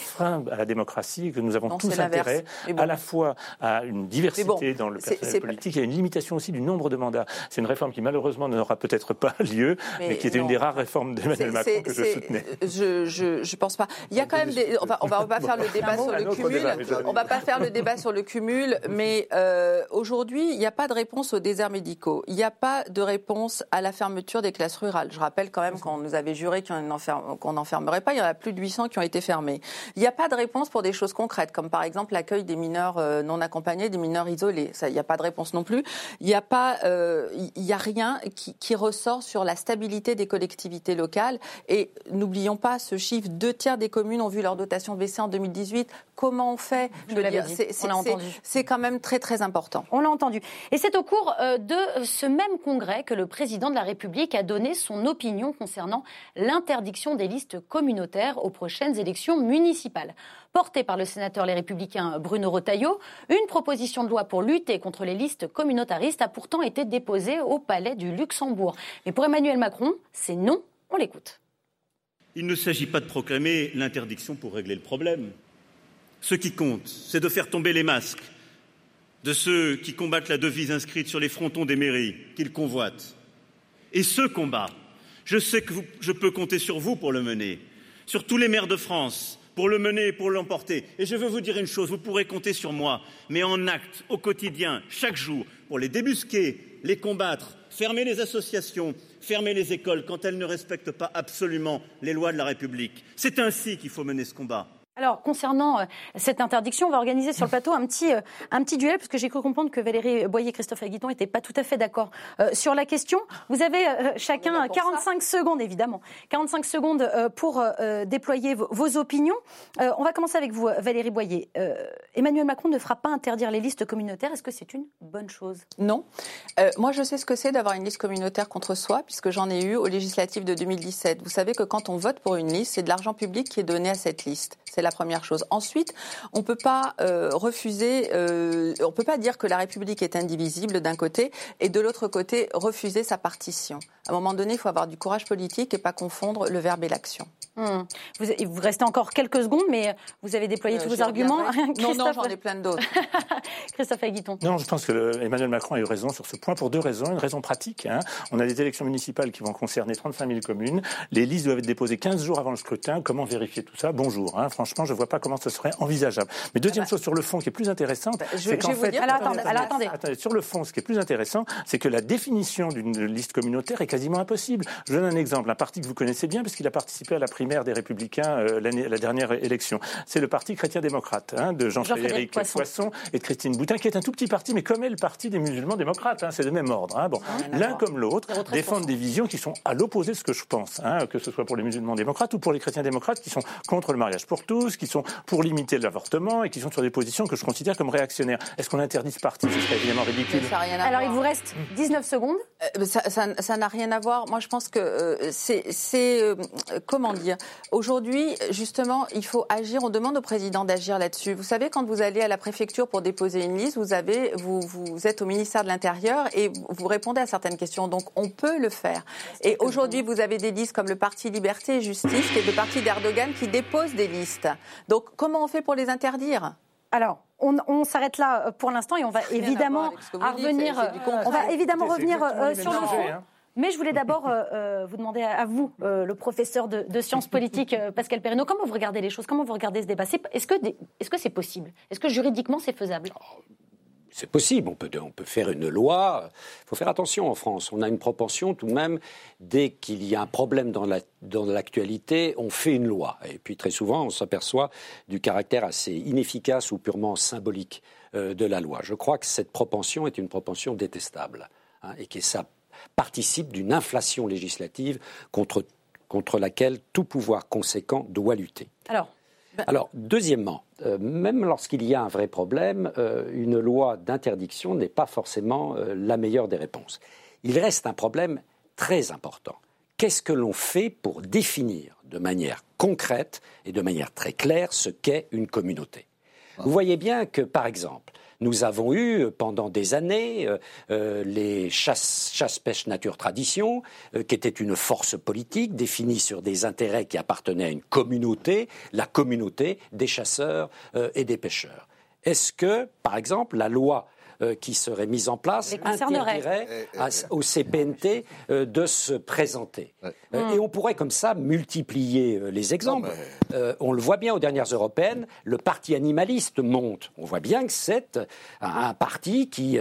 frein, à la démocratie, que nous avons tous intérêt, à la fois à une diversité dans le personnel politique et à une limitation aussi du nombre de mandats. C'est une réforme qui, malheureusement, n'aura peut-être pas lieu, mais, qui était une des rares réformes d'Emmanuel Macron que je soutenais. Je, je pense pas. Il y a quand même des. On va, on va pas faire le débat sur le cumul. On va pas faire le débat sur le cumul, mais euh, aujourd'hui, il n'y a pas de réponse aux déserts médicaux. Il n'y a pas de réponse à la fermeture des classes rurales. Je rappelle quand même qu'on nous avait juré qu'on n'enfermerait pas. Il y en a plus de 800 qui ont été fermés. Il n'y a pas de réponse pour des choses concrètes, comme par exemple l'accueil des mineurs euh, non accompagnés, des mineurs isolés. Ça, il n'y a pas de réponse non plus. Il n'y a pas, euh, il y a rien qui, qui ressort sur la stabilité des collectivités locales. Et n'oublions pas ce chiffre deux tiers des communes ont vu leur dotation baisser en 2018. Comment on fait Je veux dire, C'est quand même très très important. On l'a entendu. Et c'est au cours euh, de ce même congrès que le président de la République a donné son opinion concernant l'interdiction des listes communautaires aux prochaines élections municipales. Portée par le sénateur Les Républicains Bruno Retailleau, une proposition de loi pour lutter contre les listes communautaristes a pourtant été déposée au Palais du Luxembourg. Mais pour Emmanuel Macron, c'est non. On l'écoute. Il ne s'agit pas de proclamer l'interdiction pour régler le problème. Ce qui compte, c'est de faire tomber les masques de ceux qui combattent la devise inscrite sur les frontons des mairies qu'ils convoitent. Et ce combat, je sais que je peux compter sur vous pour le mener, sur tous les maires de France pour le mener et pour l'emporter. Et je veux vous dire une chose, vous pourrez compter sur moi, mais en acte, au quotidien, chaque jour, pour les débusquer, les combattre, fermer les associations, fermer les écoles quand elles ne respectent pas absolument les lois de la République. C'est ainsi qu'il faut mener ce combat. Alors, concernant euh, cette interdiction, on va organiser sur le plateau un petit, euh, un petit duel, parce que j'ai cru comprendre que Valérie Boyer et Christophe Aguiton n'étaient pas tout à fait d'accord euh, sur la question. Vous avez chacun 45 secondes, évidemment, 45 secondes pour déployer vos, opinions. on va commencer avec vous, Valérie Boyer. Emmanuel Macron ne fera pas interdire les listes communautaires. Est-ce que c'est une bonne chose? Non. moi, je sais ce que c'est d'avoir une liste communautaire contre soi, puisque j'en ai eu aux législatives de 2017. Vous savez que quand on vote pour une liste, c'est de l'argent public qui est donné à cette liste. C'est la première chose. Ensuite, on peut pas euh, refuser, euh, on peut pas dire que la République est indivisible d'un côté et de l'autre côté refuser sa partition. À un moment donné, il faut avoir du courage politique et pas confondre le verbe et l'action. Hmm. Vous, vous, restez encore quelques secondes, mais vous avez déployé euh, tous vos arguments. non, non, j'en ai plein d'autres. Christophe Aguiton. Non, je pense que Emmanuel Macron a eu raison sur ce point pour deux raisons. Une raison pratique. Hein. On a des élections municipales qui vont concerner 35 000 communes. Les listes doivent être déposées 15 jours avant le scrutin. Comment vérifier tout ça? Bonjour. Hein. Franchement, je ne vois pas comment ce serait envisageable. Mais deuxième ah bah. chose sur le fond qui est plus intéressante, bah, c'est qu'en fait... alors, attendez, attendez. attendez, Sur le fond, ce qui est plus intéressant, c'est que la définition d'une liste communautaire est quasiment impossible. Je donne un exemple. Un parti que vous connaissez bien, parce qu'il a participé à la primaire des Républicains euh, la dernière élection. C'est le Parti chrétien-démocrate hein, de Jean-Frédéric Poisson. et de Christine Boutin, qui est un tout petit parti, mais comme est le Parti des musulmans démocrates. Hein, c'est de même ordre. Hein. Bon, l'un comme l'autre défendent des visions qui sont à l'opposé de ce que je pense, que ce soit pour les musulmans démocrates ou pour les chrétiens démocrates, qui sont contre le mariage pour tous, qui sont pour limiter l'avortement et qui sont sur des positions que je considère comme réactionnaires. Est-ce qu'on interdit ce parti? Ce serait évidemment ridicule. Alors, il vous reste 19 secondes. Euh, ça n'a rien à voir. Moi, je pense que euh, c'est, euh, comment dire, aujourd'hui, justement, il faut agir. On demande au président d'agir là-dessus. Vous savez, quand vous allez à la préfecture pour déposer une liste, vous, avez, vous, vous êtes au ministère de l'Intérieur et vous répondez à certaines questions. Donc, on peut le faire. Et aujourd'hui, vous avez des listes comme le Parti Liberté et Justice, qui est le parti d'Erdogan, qui dépose des listes. Donc, comment on fait pour les interdire? Alors, on, s'arrête là pour l'instant et on va évidemment revenir. on va évidemment revenir sur le fond. Hein. Mais je voulais d'abord euh, euh, vous demander à, vous, euh, le professeur de, sciences politiques, Pascal Perrineau, comment vous regardez les choses Comment vous regardez ce débat? Est-ce que c'est -ce c'est possible? Est-ce que juridiquement c'est faisable? C'est possible, on peut, faire une loi. Il faut faire attention en France. On a une propension tout de même, dès qu'il y a un problème dans l'actualité, on fait une loi. Et puis très souvent, on s'aperçoit du caractère assez inefficace ou purement symbolique de la loi. Je crois que cette propension est une propension détestable hein, et que ça participe d'une inflation législative contre, contre laquelle tout pouvoir conséquent doit lutter. Alors alors, deuxièmement, euh, même lorsqu'il y a un vrai problème, euh, une loi d'interdiction n'est pas forcément euh, la meilleure des réponses. Il reste un problème très important. Qu'est-ce que l'on fait pour définir de manière concrète et de manière très claire ce qu'est une communauté? Vous voyez bien que, par exemple, nous avons eu euh, pendant des années euh, euh, les chasse-pêche nature tradition, qui était une force politique définie sur des intérêts qui appartenaient à une communauté, la communauté des chasseurs et des pêcheurs. Est-ce que, par exemple, la loi euh, qui serait mise en place interdirait à- au CPNT euh, de se présenter. Euh, Et on pourrait comme ça multiplier euh, les exemples. Euh, on le voit bien aux dernières européennes, le parti animaliste monte. On voit bien que c'est euh, un, parti qui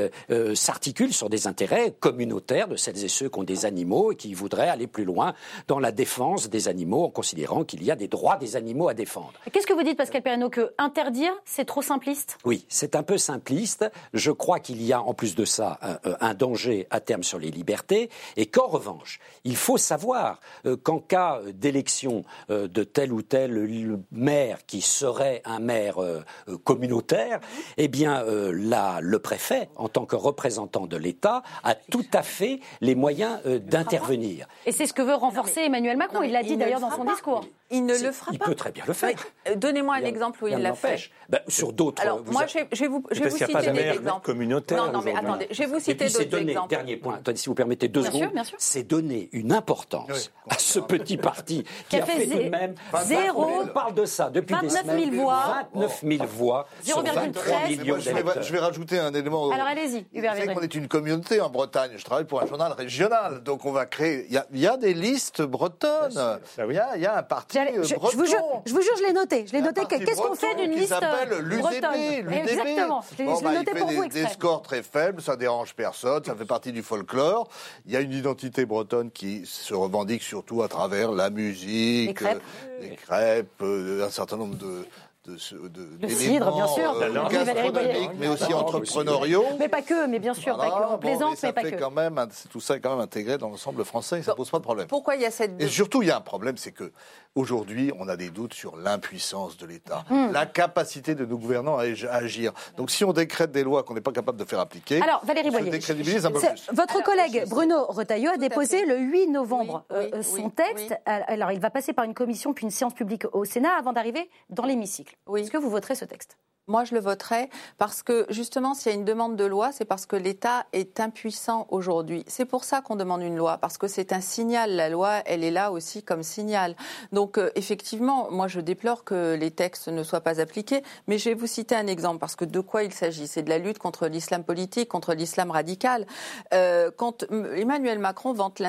s'articule sur des intérêts communautaires de celles et ceux qui ont des animaux et qui voudraient aller plus loin dans la défense des animaux en considérant qu'il y a des droits des animaux à défendre. Qu'est-ce que vous dites, Pascal Perrineau, que interdire, c'est trop simpliste? Oui, c'est un peu simpliste. Je crois qu'il y a en plus de ça un, un danger à terme sur les libertés et qu'en revanche, il faut savoir euh, qu'en cas d'élection euh, de tel ou tel maire qui serait un maire euh, euh, communautaire, eh bien euh, là, le préfet, en tant que représentant de l'État, a tout à fait les moyens euh, d'intervenir. Et c'est ce que veut renforcer Emmanuel Macron. Non, il l'a dit d'ailleurs le dans son pas. discours. Il ne le fera il pas. peut très bien le faire. Euh, Donnez-moi un exemple où il l'a fait. Ben, sur d'autres. Alors, vous moi, a- je vais, vous, je vais parce vous qu'il n'y a pas citer de des maire exemples. communautaire Non, non, mais attendez, je vais vous citer d'autres donner, exemples. dernier point, attendez, si vous permettez deux Bien sûr, secondes, bien sûr. c'est donner une importance à ce petit parti qui, a fait tout même. zéro- On parle de ça depuis 29 des 000 semaines. voix. 29 000 voix sur 0,13. 23 Mais millions moi, je, vais, rajouter un élément. Alors, allez-y, Hubert Vous savez Védrine. qu'on est une communauté en Bretagne. Je travaille pour un journal régional. Donc, on va créer. Il y a, il des listes bretonnes. Bah oui. Il y, a, il y a un parti J'allais- euh, je, je vous jure, je vous jure, je l'ai noté. Je l'ai noté. Qu'est-ce qu'on fait d'une liste euh, bretonne l'UDB. Exactement. Je l'ai je l'ai bah, noté il pour vous des, des exprès. scores très faibles, ça dérange personne, ça fait partie du folklore. Il y a une identité bretonne qui se revendique surtout à travers la musique, Les crêpes. euh, les crêpes, euh, un certain nombre de de, ce- de- Le d'éléments, cidre, bien sûr. euh, La langue. Gastronomiques, mais aussi La langue entrepreneuriaux. Mais pas que, mais bien sûr, Voilà, pas que. On bon, plaisante, mais ça mais pas fait que. quand même, un- tout ça est quand même intégré dans l'ensemble français, ça pose pas de problème. Pourquoi il y a cette... Et surtout, il y a un problème, c'est que aujourd'hui, on a des doutes sur l'impuissance de l'État, Hmm. la capacité de nos gouvernants à ag- à agir. Donc, si on décrète des lois qu'on n'est pas capable de faire appliquer, Alors, Valérie Boyer, décrédibilise un peu plus. votre Alors, collègue je- Bruno Retailleau a déposé le 8 novembre Oui, oui, euh, son oui, texte. oui. Alors, il va passer par une commission puis une séance publique au Sénat avant d'arriver dans l'hémicycle. Oui. Est-ce que vous voterez ce texte? Moi, je le voterai parce que justement, s'il y a une demande de loi, c'est parce que l'État est impuissant aujourd'hui. C'est pour ça qu'on demande une loi, parce que c'est un signal. La loi, elle est là aussi comme signal. Donc, euh, effectivement, moi, je déplore que les textes ne soient pas appliqués, mais je vais vous citer un exemple, parce que de quoi il s'agit? C'est de la lutte contre l'islam politique, contre l'islam radical. Euh, quand Emmanuel Macron vante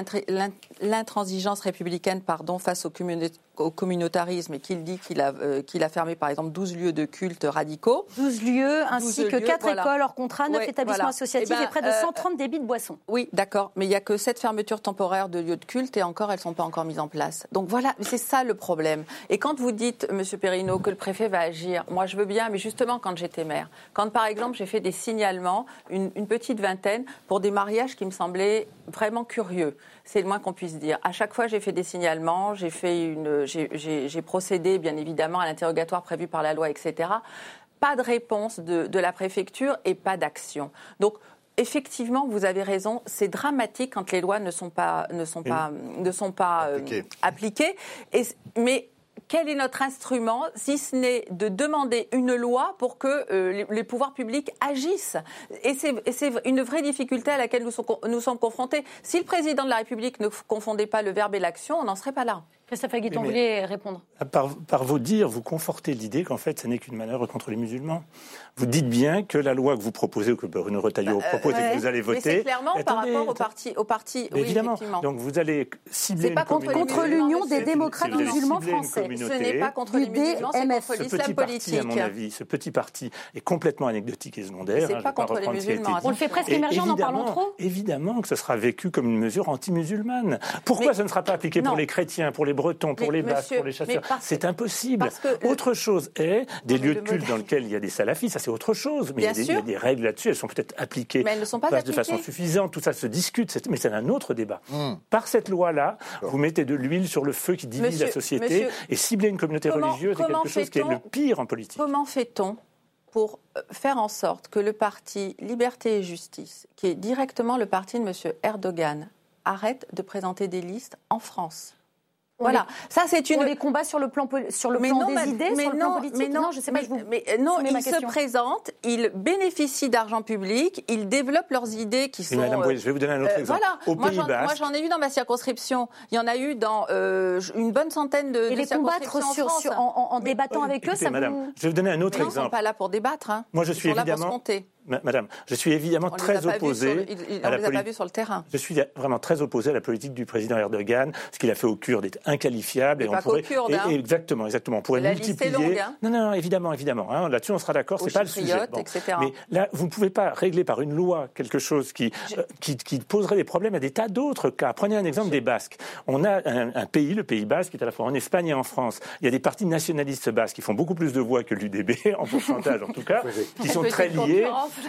l'intransigeance républicaine face au communautarisme et qu'il dit qu'il a, euh, qu'il a fermé, par exemple, 12 lieux de culte radicaux, 12 lieux, ainsi 12 que lieux, 4 voilà. écoles hors contrat, 9 Ouais, établissements voilà. associatifs Eh ben, et près de euh, 130 débits de boissons. Oui, d'accord, mais il n'y a que cette fermeture temporaire de lieux de culte et encore, elles ne sont pas encore mises en place. Donc voilà, c'est ça le problème. Et quand vous dites, Monsieur Perrineau, que le préfet va agir, moi je veux bien, mais justement quand j'étais maire, quand par exemple j'ai fait des signalements, une, une petite vingtaine, pour des mariages qui me semblaient vraiment curieux, c'est le moins qu'on puisse dire. À chaque fois, j'ai fait des signalements, j'ai fait une, j'ai- j'ai j'ai procédé bien évidemment à l'interrogatoire prévu par la loi, etc. Pas de réponse de, de la préfecture et pas d'action. Donc effectivement, vous avez raison, c'est dramatique quand les lois ne sont pas, ne sont pas, ne sont pas euh, Appliquées. Et, mais quel est notre instrument si ce n'est de demander une loi pour que euh, les, les pouvoirs publics agissent? Et c'est une vraie difficulté à laquelle nous sommes confrontés. Si le président de la République ne confondait pas le verbe et l'action, on n'en serait pas là. Christophe Aguiton, Oui, vous voulez répondre Par, par vos dires, vous confortez l'idée qu'en fait, ce n'est qu'une manœuvre contre les musulmans. Vous dites bien que la loi que vous proposez, ou que Bruno Retailleau propose et que vous allez Mais voter. c'est clairement par Attendez, rapport au parti, au parti oui, évidemment. effectivement. Donc vous allez cibler C'est pas contre l'Union des démocrates musulmans français. Ce n'est pas contre les musulmans, c'est contre Ce l'islam petit parti, à mon politique. avis, ce petit parti est complètement anecdotique et secondaire. C'est hein, pas contre les musulmans. On le fait presque émergent en en parlant trop Évidemment que ce sera vécu comme une mesure anti-musulmane. Pourquoi ce ne sera pas appliqué pour les chrétiens, pour les bretons, pour les basques, pour les chasseurs C'est impossible. parce que le- Autre chose est des lieux de culte dans lesquels il y a des salafis, ça c'est autre chose. Mais il y, a des, il y a sûr. des règles là-dessus, elles sont peut-être appliquées Mais elles ne sont pas de façon appliquées. suffisante, tout ça se discute, mais c'est un autre débat. Par cette loi-là, vous mettez de l'huile sur le feu qui divise Monsieur- la société monsieur, et cibler une communauté comment- religieuse est quelque chose qui est le pire en politique. Comment fait-on pour euh, faire en sorte que le parti Liberté et Justice, qui est directement le parti de M. Erdogan, arrête de présenter des listes en France? Voilà, ça c'est une. On les combat sur le plan, sur le Mais plan non, des ma- idées, mais sur le plan non, politique? mais non, je sais pas, mais, je vous... mais, euh, non, ma ils se présentent, ils bénéficient d'argent public, ils développent leurs idées qui Et sont. Madame euh, je vais vous donner un autre euh, exemple. voilà, Au moi Pays j'en, moi, Basque, j'en ai eu dans ma circonscription. Il y en a eu dans euh, une bonne centaine de, Et de les combattre sur, en France. sur- en, en- en débattant Oui, avec eux, ça madame, vous... je vais vous donner un autre Mais non, ils ne sont exemple. pas là pour débattre. Hein. Moi, je Ils suis sont là pour se évidemment- compter. Madame, je suis évidemment On très opposé sur le- il- il- à on la les a pas politique. vus sur le terrain. Je suis vraiment très opposé à la politique du président Erdogan. Ce qu'il a fait aux Kurdes est inqualifiable. Et Et, pas on pourrait, Kurdes, et- hein. et exactement, exactement. On pourrait La liste est multiplier. longue, hein. Non, non, non, évidemment, évidemment. hein. Là-dessus, on sera d'accord. C'est pas le sujet. Etc. Mais là, vous ne pouvez pas régler par une loi quelque chose qui, euh, qui, qui poserait des problèmes à des tas d'autres cas. Prenez un exemple des Basques. On a un, un pays, le Pays Basque, qui est à la fois en Espagne et en France. Il y a des partis nationalistes basques qui font beaucoup plus de voix que l'UDB, en pourcentage en tout cas, qui sont très liés.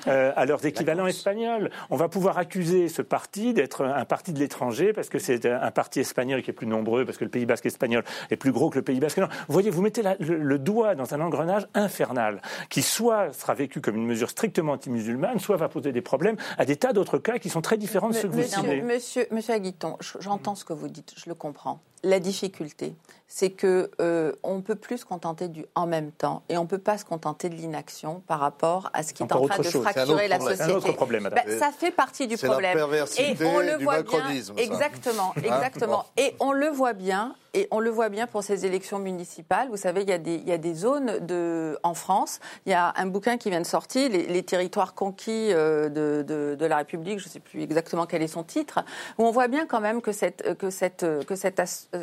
Euh, à leurs équivalents espagnols. On va pouvoir accuser ce parti d'être un parti de l'étranger parce que c'est un parti espagnol qui est plus nombreux, parce que le Pays basque espagnol est plus gros que le Pays basque. Non, vous voyez, vous mettez la- le, le doigt dans un engrenage infernal qui soit sera vécu comme une mesure strictement anti-musulmane, soit va poser des problèmes à des tas d'autres cas qui sont très différents de ceux que vous Monsieur, ciblez. monsieur, monsieur Aguiton, je- j'entends ce que vous dites, je le comprends. La difficulté, c'est que euh, on peut plus se contenter du en même temps et on peut pas se contenter de l'inaction par rapport à ce qui est en train de chose. Fracturer la problème. C'est un société. autre problème, madame. Ça fait partie du la problème. perversité et on le du voit bien. ça. Exactement, exactement. Et on le voit bien. Et on le voit bien pour ces élections municipales. Vous savez, il y a des, il y a des zones de, en France. Il y a un bouquin qui vient de sortir, les, les territoires conquis euh, de, de, de la République. Je ne sais plus exactement quel est son titre. Où on voit bien quand même que cette, que cette, que cette,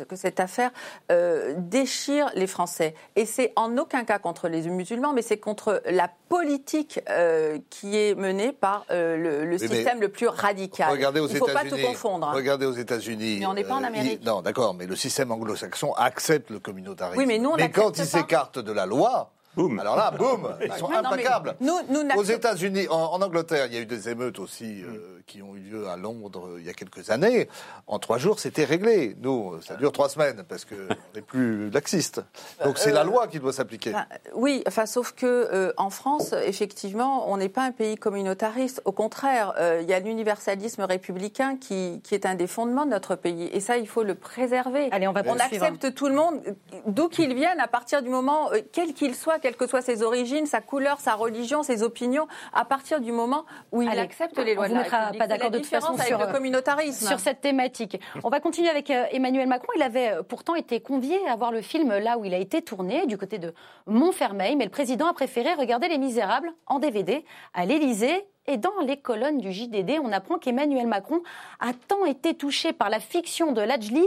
que cette affaire euh, déchire les Français. Et c'est en aucun cas contre les musulmans, mais c'est contre la politique euh, qui est menée par euh, le, le Oui, mais système le plus radical. Regardez aux Il ne faut pas tout confondre. Regardez aux États-Unis. Mais on n'est pas en il- Amérique. non, d'accord, mais le système anglo-saxon accepte le communautarisme. Oui, mais nous, on quand ils s'écartent de la loi, Boum. alors là, boum, ils sont non, implacables. nous- nous Aux États-Unis, en, en Angleterre, il y a eu des émeutes aussi euh, qui ont eu lieu à Londres euh, il y a quelques années. En trois jours, c'était réglé. Nous, ça dure trois semaines parce qu'on n'est plus laxiste. Donc c'est la loi qui doit s'appliquer. Enfin, oui, enfin, sauf que euh, en France, effectivement, on n'est pas un pays communautariste. Au contraire, euh, il y a l'universalisme républicain qui, qui est un des fondements de notre pays. Et ça, il faut le préserver. Allez, on va on accepte tout le monde, euh, d'où qu'il vienne, à partir du moment, euh, quel qu'il soit, quelles que soient ses origines, sa couleur, sa religion, ses opinions, à partir du moment où il Allez, accepte les lois on de la République. pas d'accord de toute façon différence sur, avec le communautarisme. sur cette thématique. On va continuer avec euh, Emmanuel Macron. Il avait euh, pourtant été convié à voir le film là où il a été tourné, du côté de Montfermeil, mais le président a préféré regarder Les Misérables en DVD à l'Élysée. Et dans les colonnes du JDD, on apprend qu'Emmanuel Macron a tant été touché par la fiction de Lajli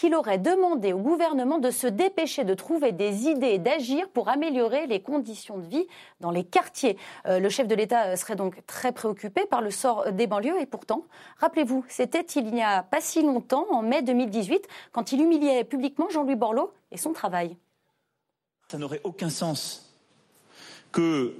qu'il aurait demandé au gouvernement de se dépêcher de trouver des idées et d'agir pour améliorer les conditions de vie dans les quartiers. Euh, le chef de l'État euh, serait donc très préoccupé par le sort des banlieues et pourtant, rappelez-vous, c'était il n'y a pas si longtemps, en mai 2018, quand il humiliait publiquement Jean-Louis Borloo et son travail. Ça n'aurait aucun sens que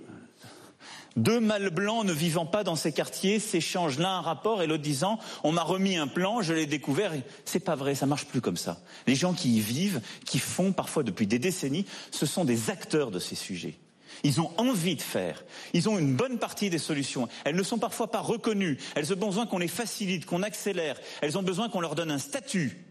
deux mâles blancs ne vivant pas dans ces quartiers s'échangent l'un un rapport et l'autre disant on m'a remis un plan, je l'ai découvert. C'est pas vrai, ça marche plus comme ça. Les gens qui y vivent, qui font parfois depuis des décennies, ce sont des acteurs de ces sujets. Ils ont envie de faire. Ils ont une bonne partie des solutions. Elles ne sont parfois pas reconnues. Elles ont besoin qu'on les facilite, qu'on accélère. Elles ont besoin qu'on leur donne un statut.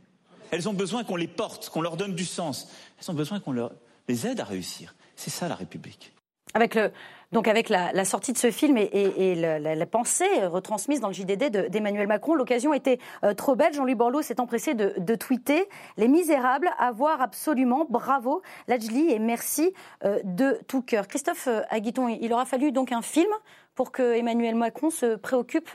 Elles ont besoin qu'on les porte, qu'on leur donne du sens. Elles ont besoin qu'on les aide à réussir. C'est ça la République. Avec le, donc avec la, sortie de ce film et, la, pensée retransmise dans le JDD de- d'Emmanuel Macron, l'occasion était euh, trop belle. Jean-Louis Borloo s'est empressé de, de tweeter Les Misérables, à voir absolument, bravo, Lajli et merci euh, de tout cœur. Christophe euh, Aguiton, il aura fallu donc un film pour que Emmanuel Macron se préoccupe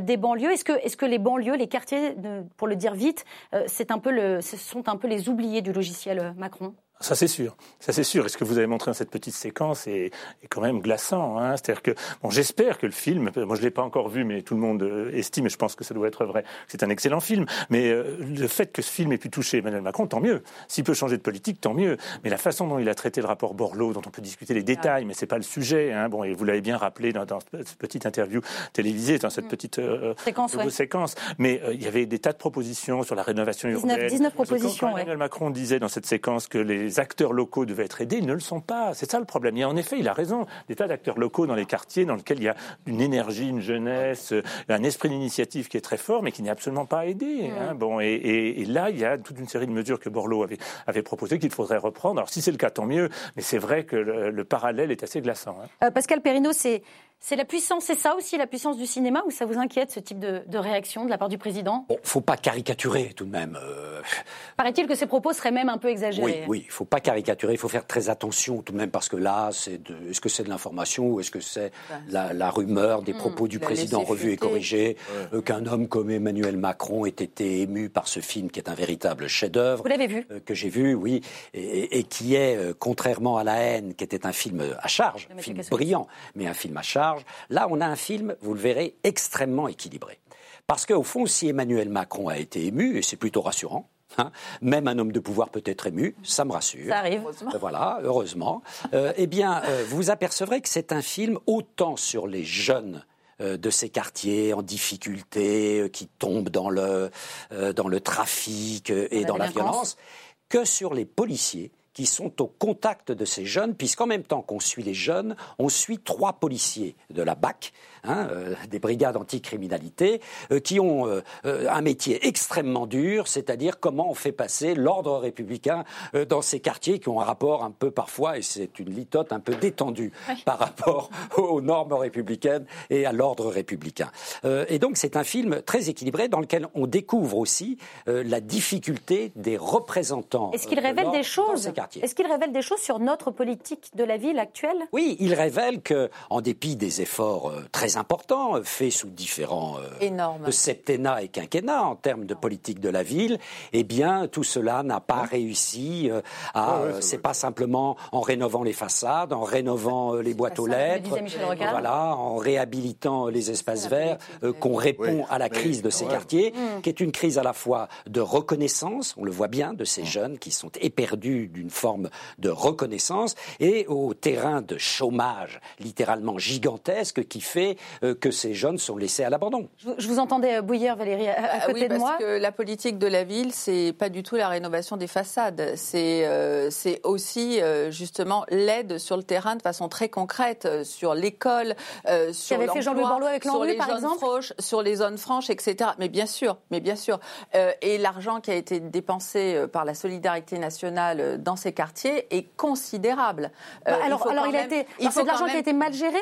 des banlieues. Est-ce que, les banlieues, les quartiers, pour le dire vite, un peu le, ce sont un peu les oubliés du logiciel Macron? Ça c'est sûr, ça c'est sûr. Et ce que vous avez montré dans cette petite séquence est, est quand même glaçant. Hein C'est-à-dire que, bon, j'espère que le film, moi je l'ai pas encore vu, mais tout le monde euh, estime, et je pense que ça doit être vrai, que c'est un excellent film. Mais euh, le fait que ce film ait pu toucher Emmanuel Macron, tant mieux. S'il peut changer de politique, tant mieux. Mais la façon dont il a traité le rapport Borloo, dont on peut discuter les détails, mais c'est pas le sujet. Hein. Bon, et vous l'avez bien rappelé dans, dans cette petite interview télévisée, dans cette petite euh, Séquence, ouais. séquence. Mais euh, il y avait des tas de propositions sur la rénovation 19 urbaine. 19 Parce que quand- propositions, quand ouais. Emmanuel Macron disait dans cette séquence que les acteurs locaux devaient être aidés, ils ne le sont pas. C'est ça le problème. Et en effet, il a raison. Des tas d'acteurs locaux dans les quartiers dans lesquels il y a une énergie, une jeunesse, euh, un esprit d'initiative qui est très fort, mais qui n'est absolument pas aidé. hein. Bon, et, et- et là, il y a toute une série de mesures que Borloo avait, avait proposées qu'il faudrait reprendre. Alors, si c'est le cas, tant mieux. Mais c'est vrai que le, le parallèle est assez glaçant. hein. Euh, Pascal Perrineau, c'est C'est la puissance, c'est ça aussi la puissance du cinéma ou ça vous inquiète ce type de, de réaction de la part du président? Bon, faut pas caricaturer tout de même. euh, Paraît-il que ces propos seraient même un peu exagérés. Oui, oui, il faut pas caricaturer, il faut faire très attention tout de même parce que là, c'est de, est-ce que c'est de l'information ou est-ce que c'est la, la rumeur des propos du président revus et corrigés, euh, qu'un homme comme Emmanuel Macron ait été ému par ce film qui est un véritable chef-d'œuvre. Vous l'avez vu euh, que j'ai vu, oui, et, et qui est, euh, contrairement à La haine, qui était un film à charge, film brillant, mais un film à charge, là, on a un film, vous le verrez, extrêmement équilibré. Parce qu'au fond, si Emmanuel Macron a été ému, et c'est plutôt rassurant, hein, même un homme de pouvoir peut être ému, ça me rassure. Ça arrive. Euh, Voilà, heureusement. Euh, eh bien, euh, vous apercevrez que c'est un film autant sur les jeunes euh, de ces quartiers en difficulté, qui tombent dans le, dans le trafic et la dans la violence, que sur les policiers qui sont au contact de ces jeunes, puisqu'en même temps qu'on suit les jeunes, on suit trois policiers de la BAC, hein, euh, des brigades anticriminalité, euh, qui ont euh, euh, un métier extrêmement dur, c'est-à-dire comment on fait passer l'ordre républicain dans ces quartiers qui ont un rapport un peu parfois, et c'est une litote un peu détendue par rapport aux normes républicaines et à l'ordre républicain. Et donc c'est un film très équilibré dans lequel on découvre aussi la difficulté des représentants. Est-ce qu'il de révèle des choses? Quartiers. Est-ce qu'il révèle des choses sur notre politique de la ville actuelle? Oui, il révèle que, en dépit des efforts euh, très importants euh, faits sous différents euh, Énorme. septennats et quinquennats en termes de politique de la ville, eh bien tout cela n'a pas réussi euh, à. euh, c'est pas simplement en rénovant les façades, en rénovant euh, les boîtes aux le lettres, voilà, en réhabilitant les espaces verts, euh, qu'on répond Oui, à la crise de ces ouais. quartier, Mm. qui est une crise à la fois de reconnaissance, on le voit bien, de ces jeunes qui sont éperdus d'une forme de reconnaissance, et au terrain de chômage littéralement gigantesque qui fait euh, que ces jeunes sont laissés à l'abandon. je, vous- entendais euh, bouillir, Valérie, à, à Ah côté oui, de parce moi. que la politique de la ville, c'est pas du tout la rénovation des façades. C'est euh, c'est aussi euh, justement l'aide sur le terrain de façon très concrète euh, sur l'école, euh, sur l'emploi, sur les par zones exemple franches, sur les zones franches, etc. Mais bien sûr, mais bien sûr. Euh, et l'argent qui a été dépensé par la solidarité nationale dans ces quartiers est considérable. Euh, Bah, il alors, alors il a été. alors, C'est de l'argent qui a été mal géré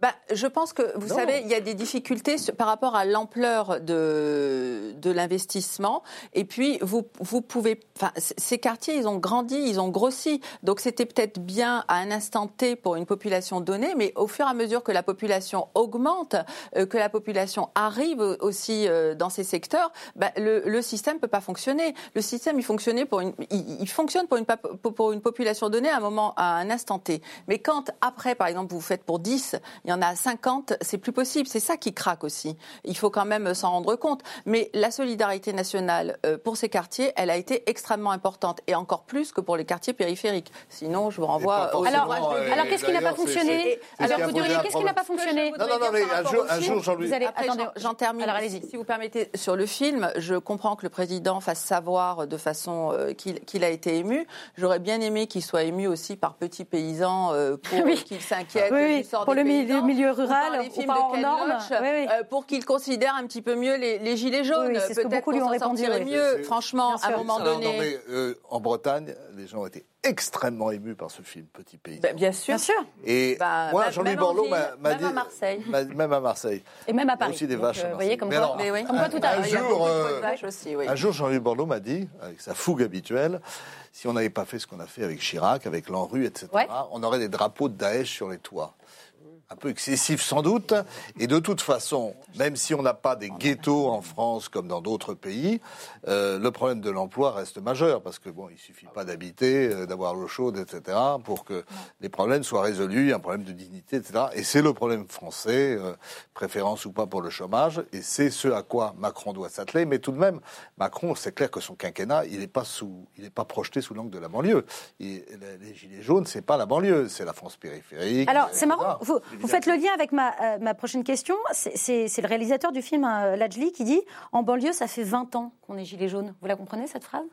bah, je pense que, vous savez, il y a des difficultés par rapport à l'ampleur de, de l'investissement. Et puis, vous, vous pouvez... Enfin, ces quartiers, ils ont grandi, ils ont grossi. Donc, c'était peut-être bien à un instant T pour une population donnée, mais au fur et à mesure que la population augmente, euh, que la population arrive aussi euh, dans ces secteurs, bah, le, le système ne peut pas fonctionner. Le système, il, fonctionnait pour une, il, il fonctionne pour une, pour une population donnée à un moment, à un instant T. Mais quand, après, par exemple, vous faites pour 10, il y en a 50, c'est plus possible. C'est ça qui craque aussi. Il faut quand même s'en rendre compte. Mais la solidarité nationale euh, pour ces quartiers, elle a été extrêmement importante et encore plus que pour les quartiers périphériques. Sinon, je vous renvoie au Alors, euh, alors qu'est-ce qui n'a pas fonctionné c'est- c'est Alors, vous diriez, qu'est-ce qui n'a pas fonctionné Non, non, non, mais un jour, un jour, Jean-Louis. Vous allez, Après, attendez, j'en- j'en termine. Alors, allez-y. Si vous permettez, sur le film, je comprends que le président fasse savoir de façon euh, qu'il qu'il a été ému. J'aurais bien aimé qu'il soit ému aussi par petits paysans euh, pour Oui. qu'il s'inquiète Oui, pour des le milieu- paysans, milieu rural, les ou films pas de hors Ken normes. Loach, Oui, oui. euh, pour qu'il considère un petit peu mieux les, les gilets jaunes. Oui, oui, c'est ce que Peut-être beaucoup lui qu'on ont s'en répondu, sortirait oui. mieux, franchement, à un moment Non, non, donné. mais euh, en Bretagne, les gens étaient extrêmement émus par ce film, Petit Pays. Ben, bien sûr. Bien sûr. Et Bah, moi, même- Jean-Louis Borloo m'a m'a même dit. à Marseille. m'a- Même à Marseille. Et même à Il y a Paris. aussi des Donc, vaches. euh, à vous voyez comme quoi, alors, Mais oui. comme quoi tout. Il aussi, oui. Un jour, Jean-Louis Borloo m'a dit, avec sa fougue habituelle, si on n'avait pas fait ce qu'on a fait avec Chirac, avec l'ANRU, etc., Ouais. on aurait des drapeaux de Daesh sur les toits. Un peu excessif sans doute. Et de toute façon, même si on n'a pas des ghettos en France comme dans d'autres pays, euh, le problème de l'emploi reste majeur parce que bon, il suffit pas d'habiter, euh, d'avoir l'eau chaude, etc., pour que les problèmes soient résolus. Un problème de dignité, etc. Et c'est le problème français, euh, préférence ou pas pour le chômage. Et c'est ce à quoi Macron doit s'atteler. Mais tout de même, Macron, c'est clair que son quinquennat, il n'est pas sous, il n'est pas projeté sous l'angle de la banlieue. Et les gilets jaunes, c'est pas la banlieue, c'est la France périphérique. Alors, c'est marrant, vous, vous faites le lien avec ma, euh, ma prochaine question. C'est- le réalisateur du film, euh, Lajli, qui dit En banlieue, ça fait 20 ans qu'on est gilet jaune. Vous la comprenez, cette phrase?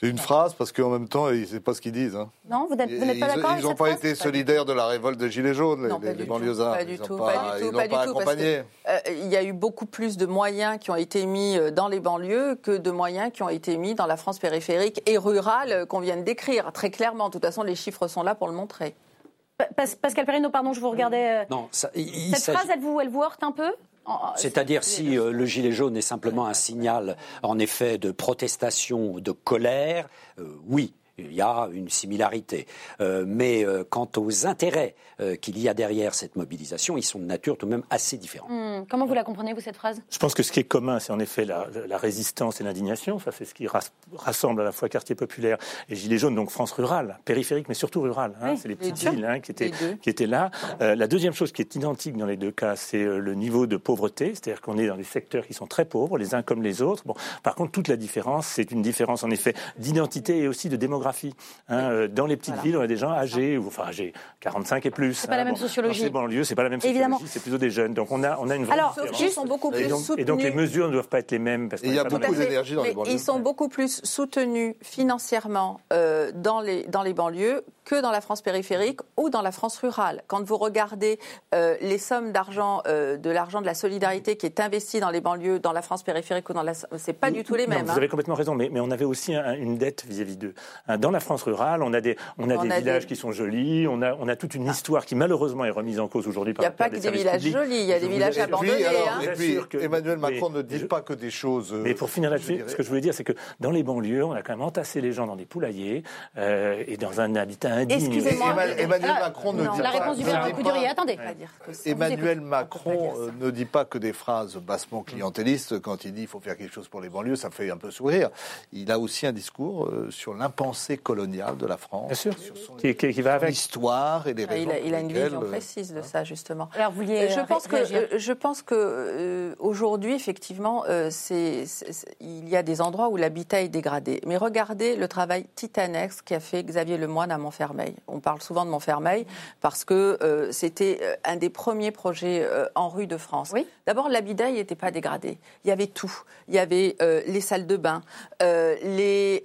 C'est une phrase parce qu'en même temps, c'est pas ce qu'ils disent. Hein. Non Vous n'êtes ils pas d'accord avec n'ont pas été? Solidaires de la révolte de Gilets jaunes, les- Non, pas les, du les tout. banlieusards. Pas du Ils tout, pas, pas du ils tout, n'ont pas pas du tout, parce que, accompagné. euh, il y a eu beaucoup plus de moyens qui ont été mis euh, dans les banlieues que de moyens qui ont été mis dans la France périphérique et rurale qu'on vient de décrire très clairement. De toute façon, les chiffres sont là pour le montrer. Pa- Pas- Pascal Perrino, pardon, je vous regardais. euh, Non, ça- il- il Cette phrase, elle vous, elle vous heurte un peu? C'est-à-dire si euh, le gilet jaune est simplement un signal, en effet, de protestation, de colère, euh, oui. Il y a une similarité. Euh, mais euh, quant aux intérêts euh, qu'il y a derrière cette mobilisation, ils sont de nature tout de même assez différents. Hmm, Comment vous la comprenez, vous, cette phrase? Je pense que ce qui est commun, c'est en effet la, la résistance et l'indignation. Ça, c'est ce qui ras- rassemble à la fois quartier populaire et gilets jaunes, donc France rurale, périphérique, mais surtout rurale. hein. Oui, c'est les petites villes hein, qui, étaient, qui étaient là. Euh, la deuxième chose qui est identique dans les deux cas, c'est euh, le niveau de pauvreté. C'est-à-dire qu'on est dans des secteurs qui sont très pauvres, les uns comme les autres. Bon, par contre, toute la différence, c'est une différence en effet d'identité et aussi de démographie. Hein. Euh, Dans les petites Voilà. villes, on a des gens âgés, ou enfin âgés, 45 et plus. C'est pas la même sociologie. Dans ces banlieues, c'est pas la même Évidemment. sociologie, c'est plutôt des jeunes. Donc on a, on a une vraie Alors, différence. Ils sont beaucoup Et plus donc, soutenus. et donc les mesures ne doivent pas être les mêmes. Parce il y a beaucoup d'énergie dans les banlieues. Ils sont beaucoup plus soutenus financièrement euh, dans, les, dans les banlieues que dans la France périphérique ou dans la France rurale. Quand vous regardez euh, les sommes d'argent, euh, de l'argent de la solidarité qui est investi dans les banlieues, dans la France périphérique ou dans la... C'est pas du tout les Non, mêmes. Vous hein. avez complètement raison, mais, mais on avait aussi un- une dette vis-à-vis d'eux. Hein, Dans la France rurale, on a des, on a On des a villages des- qui sont jolis, on a, on a toute une histoire qui malheureusement est remise en cause aujourd'hui Il par n'y a pas que des villages publics. jolis, il y a des villages Et puis, abandonnés. alors, hein. et puis, que- Emmanuel mais- Macron ne dit je- pas que des choses. euh, Mais pour finir là-dessus, dirais- ce que je voulais dire, c'est que dans les banlieues, on a quand même entassé les gens dans des poulaillers euh, et dans un habitat indigne. Excusez-moi. Emmanuel- Emmanuel Ah, Macron ne dit La pas. réponse du Coudurier. Attendez. Emmanuel Macron euh, ne dit pas que des phrases bassement clientélistes. Quand il dit qu'il faut faire quelque chose pour les banlieues, ça me fait un peu sourire. Il a aussi un discours euh, sur l'impensée coloniale de la France, Bien sûr, sur son qui, qui- qui va avec. histoire et les Ah, raisons Il a, il une vision euh, précise de ça, justement. Alors, vous vouliez je pense que je pense que euh, aujourd'hui effectivement euh, c'est, c'est- c'est- il y a des endroits où l'habitat est dégradé. Mais regardez le travail titanesque qu'a fait Xavier Lemoine à Montfermeil. On parle souvent de Montfermeil parce que euh, c'était euh, un des premiers projets euh, en rue de France. Oui. D'abord l'habitat n'était pas dégradé. Il y avait tout. Il y avait euh, les salles de bain, les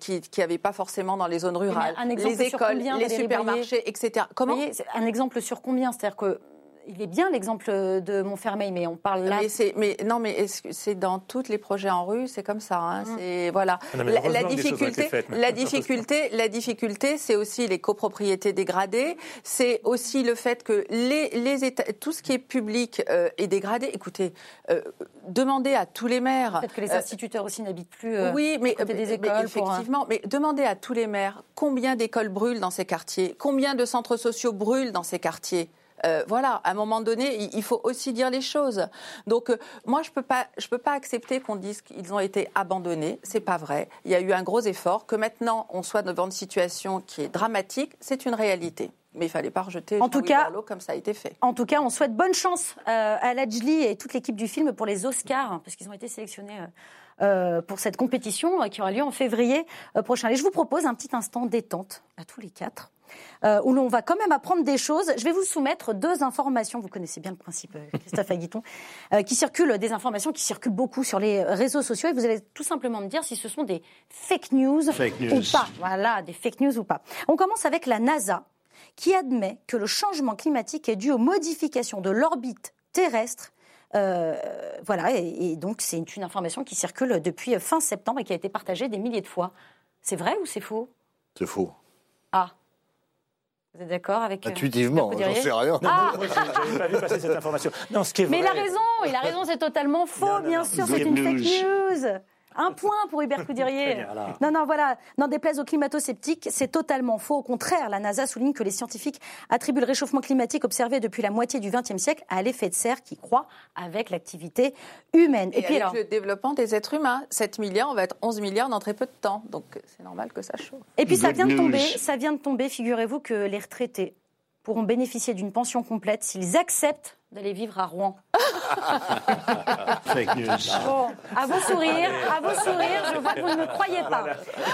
qui qui avaient pas forcément dans les zones rurales, un exemple les écoles, les supermarchés, etc. Comment voyez, un exemple sur combien C'est-à-dire que il est bien l'exemple de Montfermeil, mais on parle là. Mais, c'est- mais non, mais est-ce que c'est dans tous les projets en rue, c'est comme ça. hein, Mm. C'est voilà. Ah non, mais La, difficulté, faites, mais- la difficulté, la difficulté, c'est aussi les copropriétés dégradées. C'est aussi le fait que les, les États, tout ce qui est public euh, est dégradé. Écoutez, euh, demandez à tous les maires. Peut-être que les euh, instituteurs aussi n'habitent plus. euh, oui, mais, à côté des mais écoles pour un- effectivement, mais demandez à tous les maires combien d'écoles brûlent dans ces quartiers, combien de centres sociaux brûlent dans ces quartiers. Euh, voilà, à un moment donné, il- faut aussi dire les choses. Donc, euh, moi, je peux pas, je peux pas accepter qu'on dise qu'ils ont été abandonnés. C'est pas vrai. Il y a eu un gros effort. Que maintenant, on soit devant une situation qui est dramatique, c'est une réalité. Mais il fallait pas rejeter En tout cas- comme ça a été fait. En tout cas, on souhaite bonne chance euh, à Lajli et toute l'équipe du film pour les Oscars, hein, parce qu'ils ont été sélectionnés euh, pour cette compétition euh, qui aura lieu en février euh, prochain. Et je vous propose un petit instant détente à tous les quatre, euh, où l'on va quand même apprendre des choses. Je vais vous soumettre deux informations, vous connaissez bien le principe, euh, Christophe Aguiton, euh, qui circulent, des informations qui circulent beaucoup sur les réseaux sociaux, et vous allez tout simplement me dire si ce sont des fake news, Fake ou pas. Voilà, des fake news ou pas. On commence avec la NASA qui admet que le changement climatique est dû aux modifications de l'orbite terrestre. Euh, voilà, et, et donc c'est une, une information qui circule depuis fin septembre et qui a été partagée des milliers de fois. C'est vrai ou c'est faux? C'est faux. Vous êtes d'accord avec euh, Intuitivement, Hubert j'en Coudurier sais rien. Ah, j'avais pas vu passer cette information. Non, ce qui est mais il a vrai- raison, il a raison, c'est totalement faux, Non, non, bien non, sûr, c'est une fake news. Un point pour Hubert Coudirier. voilà. Non, non, voilà. N'en déplaise aux climato-sceptiques, c'est totalement faux. Au contraire, la NASA souligne que les scientifiques attribuent le réchauffement climatique observé depuis la moitié du XXe siècle à l'effet de serre qui croît avec l'activité humaine. Et, Et, puis avec alors, le développement des êtres humains, 7 milliards, on va être 11 milliards dans très peu de temps. Donc c'est normal que ça chauffe. et puis ça vient de tomber, ça vient de tomber. Figurez-vous que les retraités pourront bénéficier d'une pension complète s'ils acceptent d'aller vivre à Rouen. Fake news. Bon, à vos sourires, à vos sourires, je vois que vous ne me croyez pas.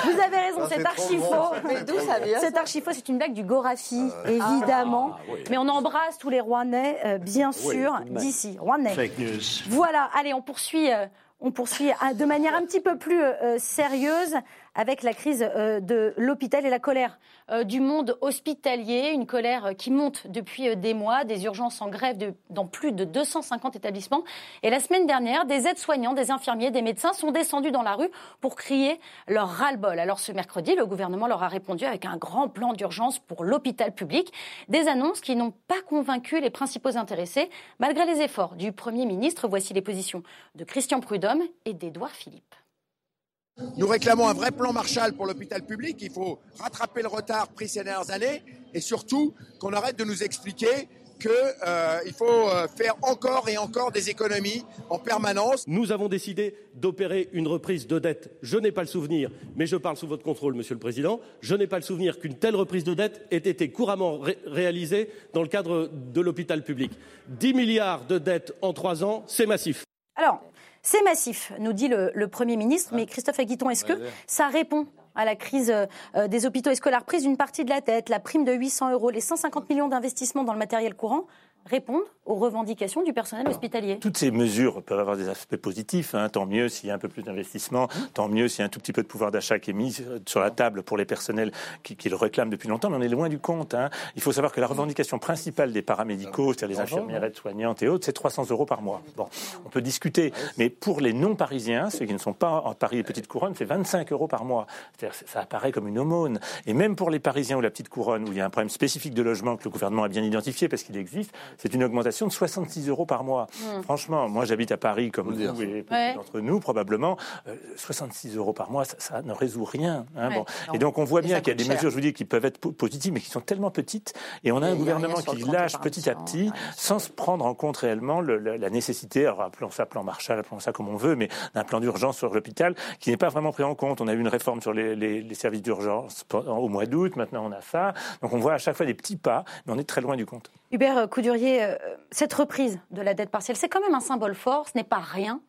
Vous avez raison, c'est c'est archi faux. Mais d'où ça vient C'est archi faux, c'est une blague du Gorafi, évidemment. Mais on embrasse tous les Rouennais, euh, bien Oui, sûr, même. d'ici. Rouennais. Fake news. Voilà, allez, on poursuit, euh, on poursuit euh, de manière un petit peu plus euh, sérieuse avec la crise euh, de l'hôpital et la colère euh, du monde hospitalier, une colère qui monte depuis euh, des mois, des urgences en grève dans plus de 250 établissements. Et la semaine dernière, des aides-soignants, des infirmiers, des médecins sont descendus dans la rue pour crier leur ras-le-bol. Alors ce mercredi, le gouvernement leur a répondu avec un grand plan d'urgence pour l'hôpital public, des annonces qui n'ont pas convaincu les principaux intéressés, malgré les efforts du Premier ministre. Voici les positions de Christian Prudhomme et d'Édouard Philippe. Nous réclamons un vrai plan Marshall pour l'hôpital public. Il faut rattraper le retard pris ces dernières années et surtout qu'on arrête de nous expliquer qu'il euh, faut euh, faire encore et encore des économies en permanence. Nous avons décidé d'opérer une reprise de dette. Je n'ai pas le souvenir, mais je parle sous votre contrôle, Monsieur le Président, je n'ai pas le souvenir qu'une telle reprise de dette ait été couramment réalisée dans le cadre de l'hôpital public. 10 milliards de dettes en trois ans, c'est massif. Alors, c'est massif, nous dit le, Premier ministre. Mais Christophe Aguiton, est-ce que ça répond à la crise euh, des hôpitaux Est-ce que la reprise d'une partie de la tête, la prime de 800 euros, les 150 millions d'investissements dans le matériel courant répondent aux revendications du personnel hospitalier. Toutes ces mesures peuvent avoir des aspects positifs. Hein. Tant mieux s'il y a un peu plus d'investissement, tant mieux s'il y a un tout petit peu de pouvoir d'achat qui est mis sur la table pour les personnels qui, le réclament depuis longtemps, mais on est loin du compte. Hein. Il faut savoir que la revendication principale des paramédicaux, c'est-à-dire les infirmières, aides-soignantes et autres, c'est 300 euros par mois. Bon, on peut discuter, mais pour les non-parisiens, ceux qui ne sont pas en Paris et Petite Couronne, c'est 25 euros par mois. Ça apparaît comme une aumône. Et même pour les Parisiens ou la Petite Couronne, où il y a un problème spécifique de logement que le gouvernement a bien identifié parce qu'il existe, c'est une augmentation de 66 euros par mois. Hmm. Franchement, moi j'habite à Paris comme vous, et beaucoup d'entre nous probablement. 66 euh, euros par mois, ça, ne résout rien. Hein, bon. Et donc on voit bien qu'il y a des mesures, je vous dis, qui peuvent être positives, mais qui sont tellement petites. Et on a un gouvernement qui lâche petit à petit, sans se prendre en compte réellement la nécessité, alors appelons ça plan Marshall, appelons ça comme on veut, mais d'un plan d'urgence sur l'hôpital qui n'est pas vraiment pris en compte. On a eu une réforme sur les, les services d'urgence au mois d'août, maintenant on a ça. Donc on voit à chaque fois des petits pas, mais on est très loin du compte. Hubert Coudurier, euh, cette reprise de la dette partielle, c'est quand même un symbole fort, ce n'est pas rien.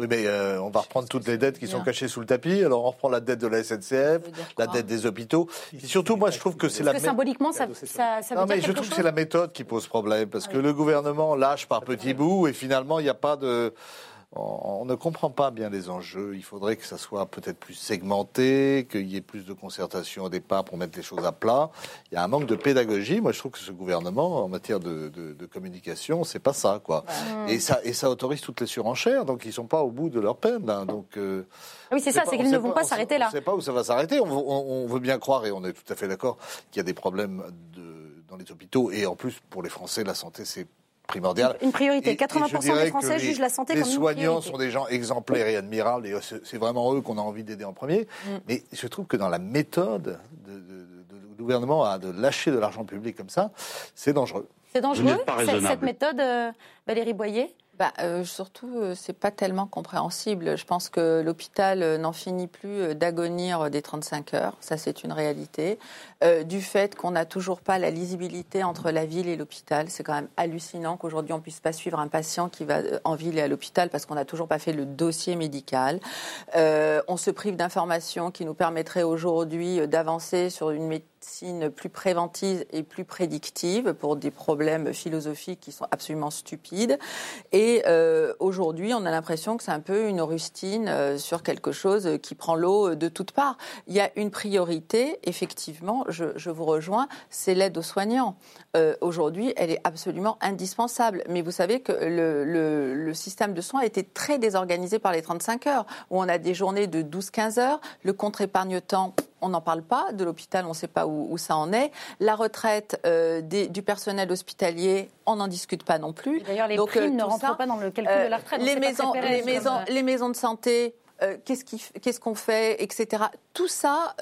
Oui, mais euh, on va reprendre toutes les dettes qui sont cachées sous le tapis. Alors on reprend la dette de la SNCF, la dette des hôpitaux. Et surtout, moi, je trouve que c'est la. Parce que symboliquement, ça, ça, ça veut non, mais je trouve que c'est la méthode qui pose problème, parce que le gouvernement lâche par petits bouts et finalement, il n'y a pas de on ne comprend pas bien les enjeux. Il faudrait que ça soit peut-être plus segmenté, qu'il y ait plus de concertation au départ pour mettre les choses à plat. Il y a un manque de pédagogie. Moi, je trouve que ce gouvernement, en matière de, communication, c'est pas ça, quoi. Et ça, et ça autorise toutes les surenchères. Donc, ils sont pas au bout de leur peine. Donc, euh, ah oui, c'est ça, c'est qu'ils ne vont pas s'arrêter là. On ne sait pas où ça va s'arrêter. On, veut bien croire, et on est tout à fait d'accord, qu'il y a des problèmes dans les hôpitaux. Et en plus, pour les Français, la santé, c'est primordial. Une priorité. 80% des Français jugent la santé comme une priorité. Les soignants sont des gens exemplaires et admirables, et c'est vraiment eux qu'on a envie d'aider en premier. Mm. Mais je trouve que dans la méthode du gouvernement à de lâcher de l'argent public comme ça, c'est dangereux. C'est dangereux, cette méthode, euh, Valérie Boyer? Bah, euh, surtout, euh, c'est pas tellement compréhensible. Je pense que l'hôpital euh, n'en finit plus d'agonir des 35 heures. Ça, c'est une réalité. du fait qu'on n'a toujours pas la lisibilité entre la ville et l'hôpital. C'est quand même hallucinant qu'aujourd'hui, on puisse pas suivre un patient qui va en ville et à l'hôpital parce qu'on n'a toujours pas fait le dossier médical. on se prive d'informations qui nous permettraient aujourd'hui d'avancer sur une plus préventive et plus prédictive pour des problèmes philosophiques qui sont absolument stupides. Et euh, aujourd'hui, on a l'impression que c'est un peu une rustine euh, sur quelque chose qui prend l'eau de toutes parts. Il y a une priorité, effectivement, je, vous rejoins, c'est l'aide aux soignants. Euh, aujourd'hui, elle est absolument indispensable. Mais vous savez que le, le, le, système de soins a été très désorganisé par les 35 heures, où on a des journées de 12-15 heures, le contre-épargne-temps on n'en parle pas. De l'hôpital, on ne sait pas où, ça en est. La retraite euh, du personnel hospitalier, on n'en discute pas non plus. D'ailleurs, les primes euh, ne rentrent pas dans le calcul de la retraite. Les maisons, les, maisons, les maisons de santé, qu'est-ce qu'on fait, etc. Tout ça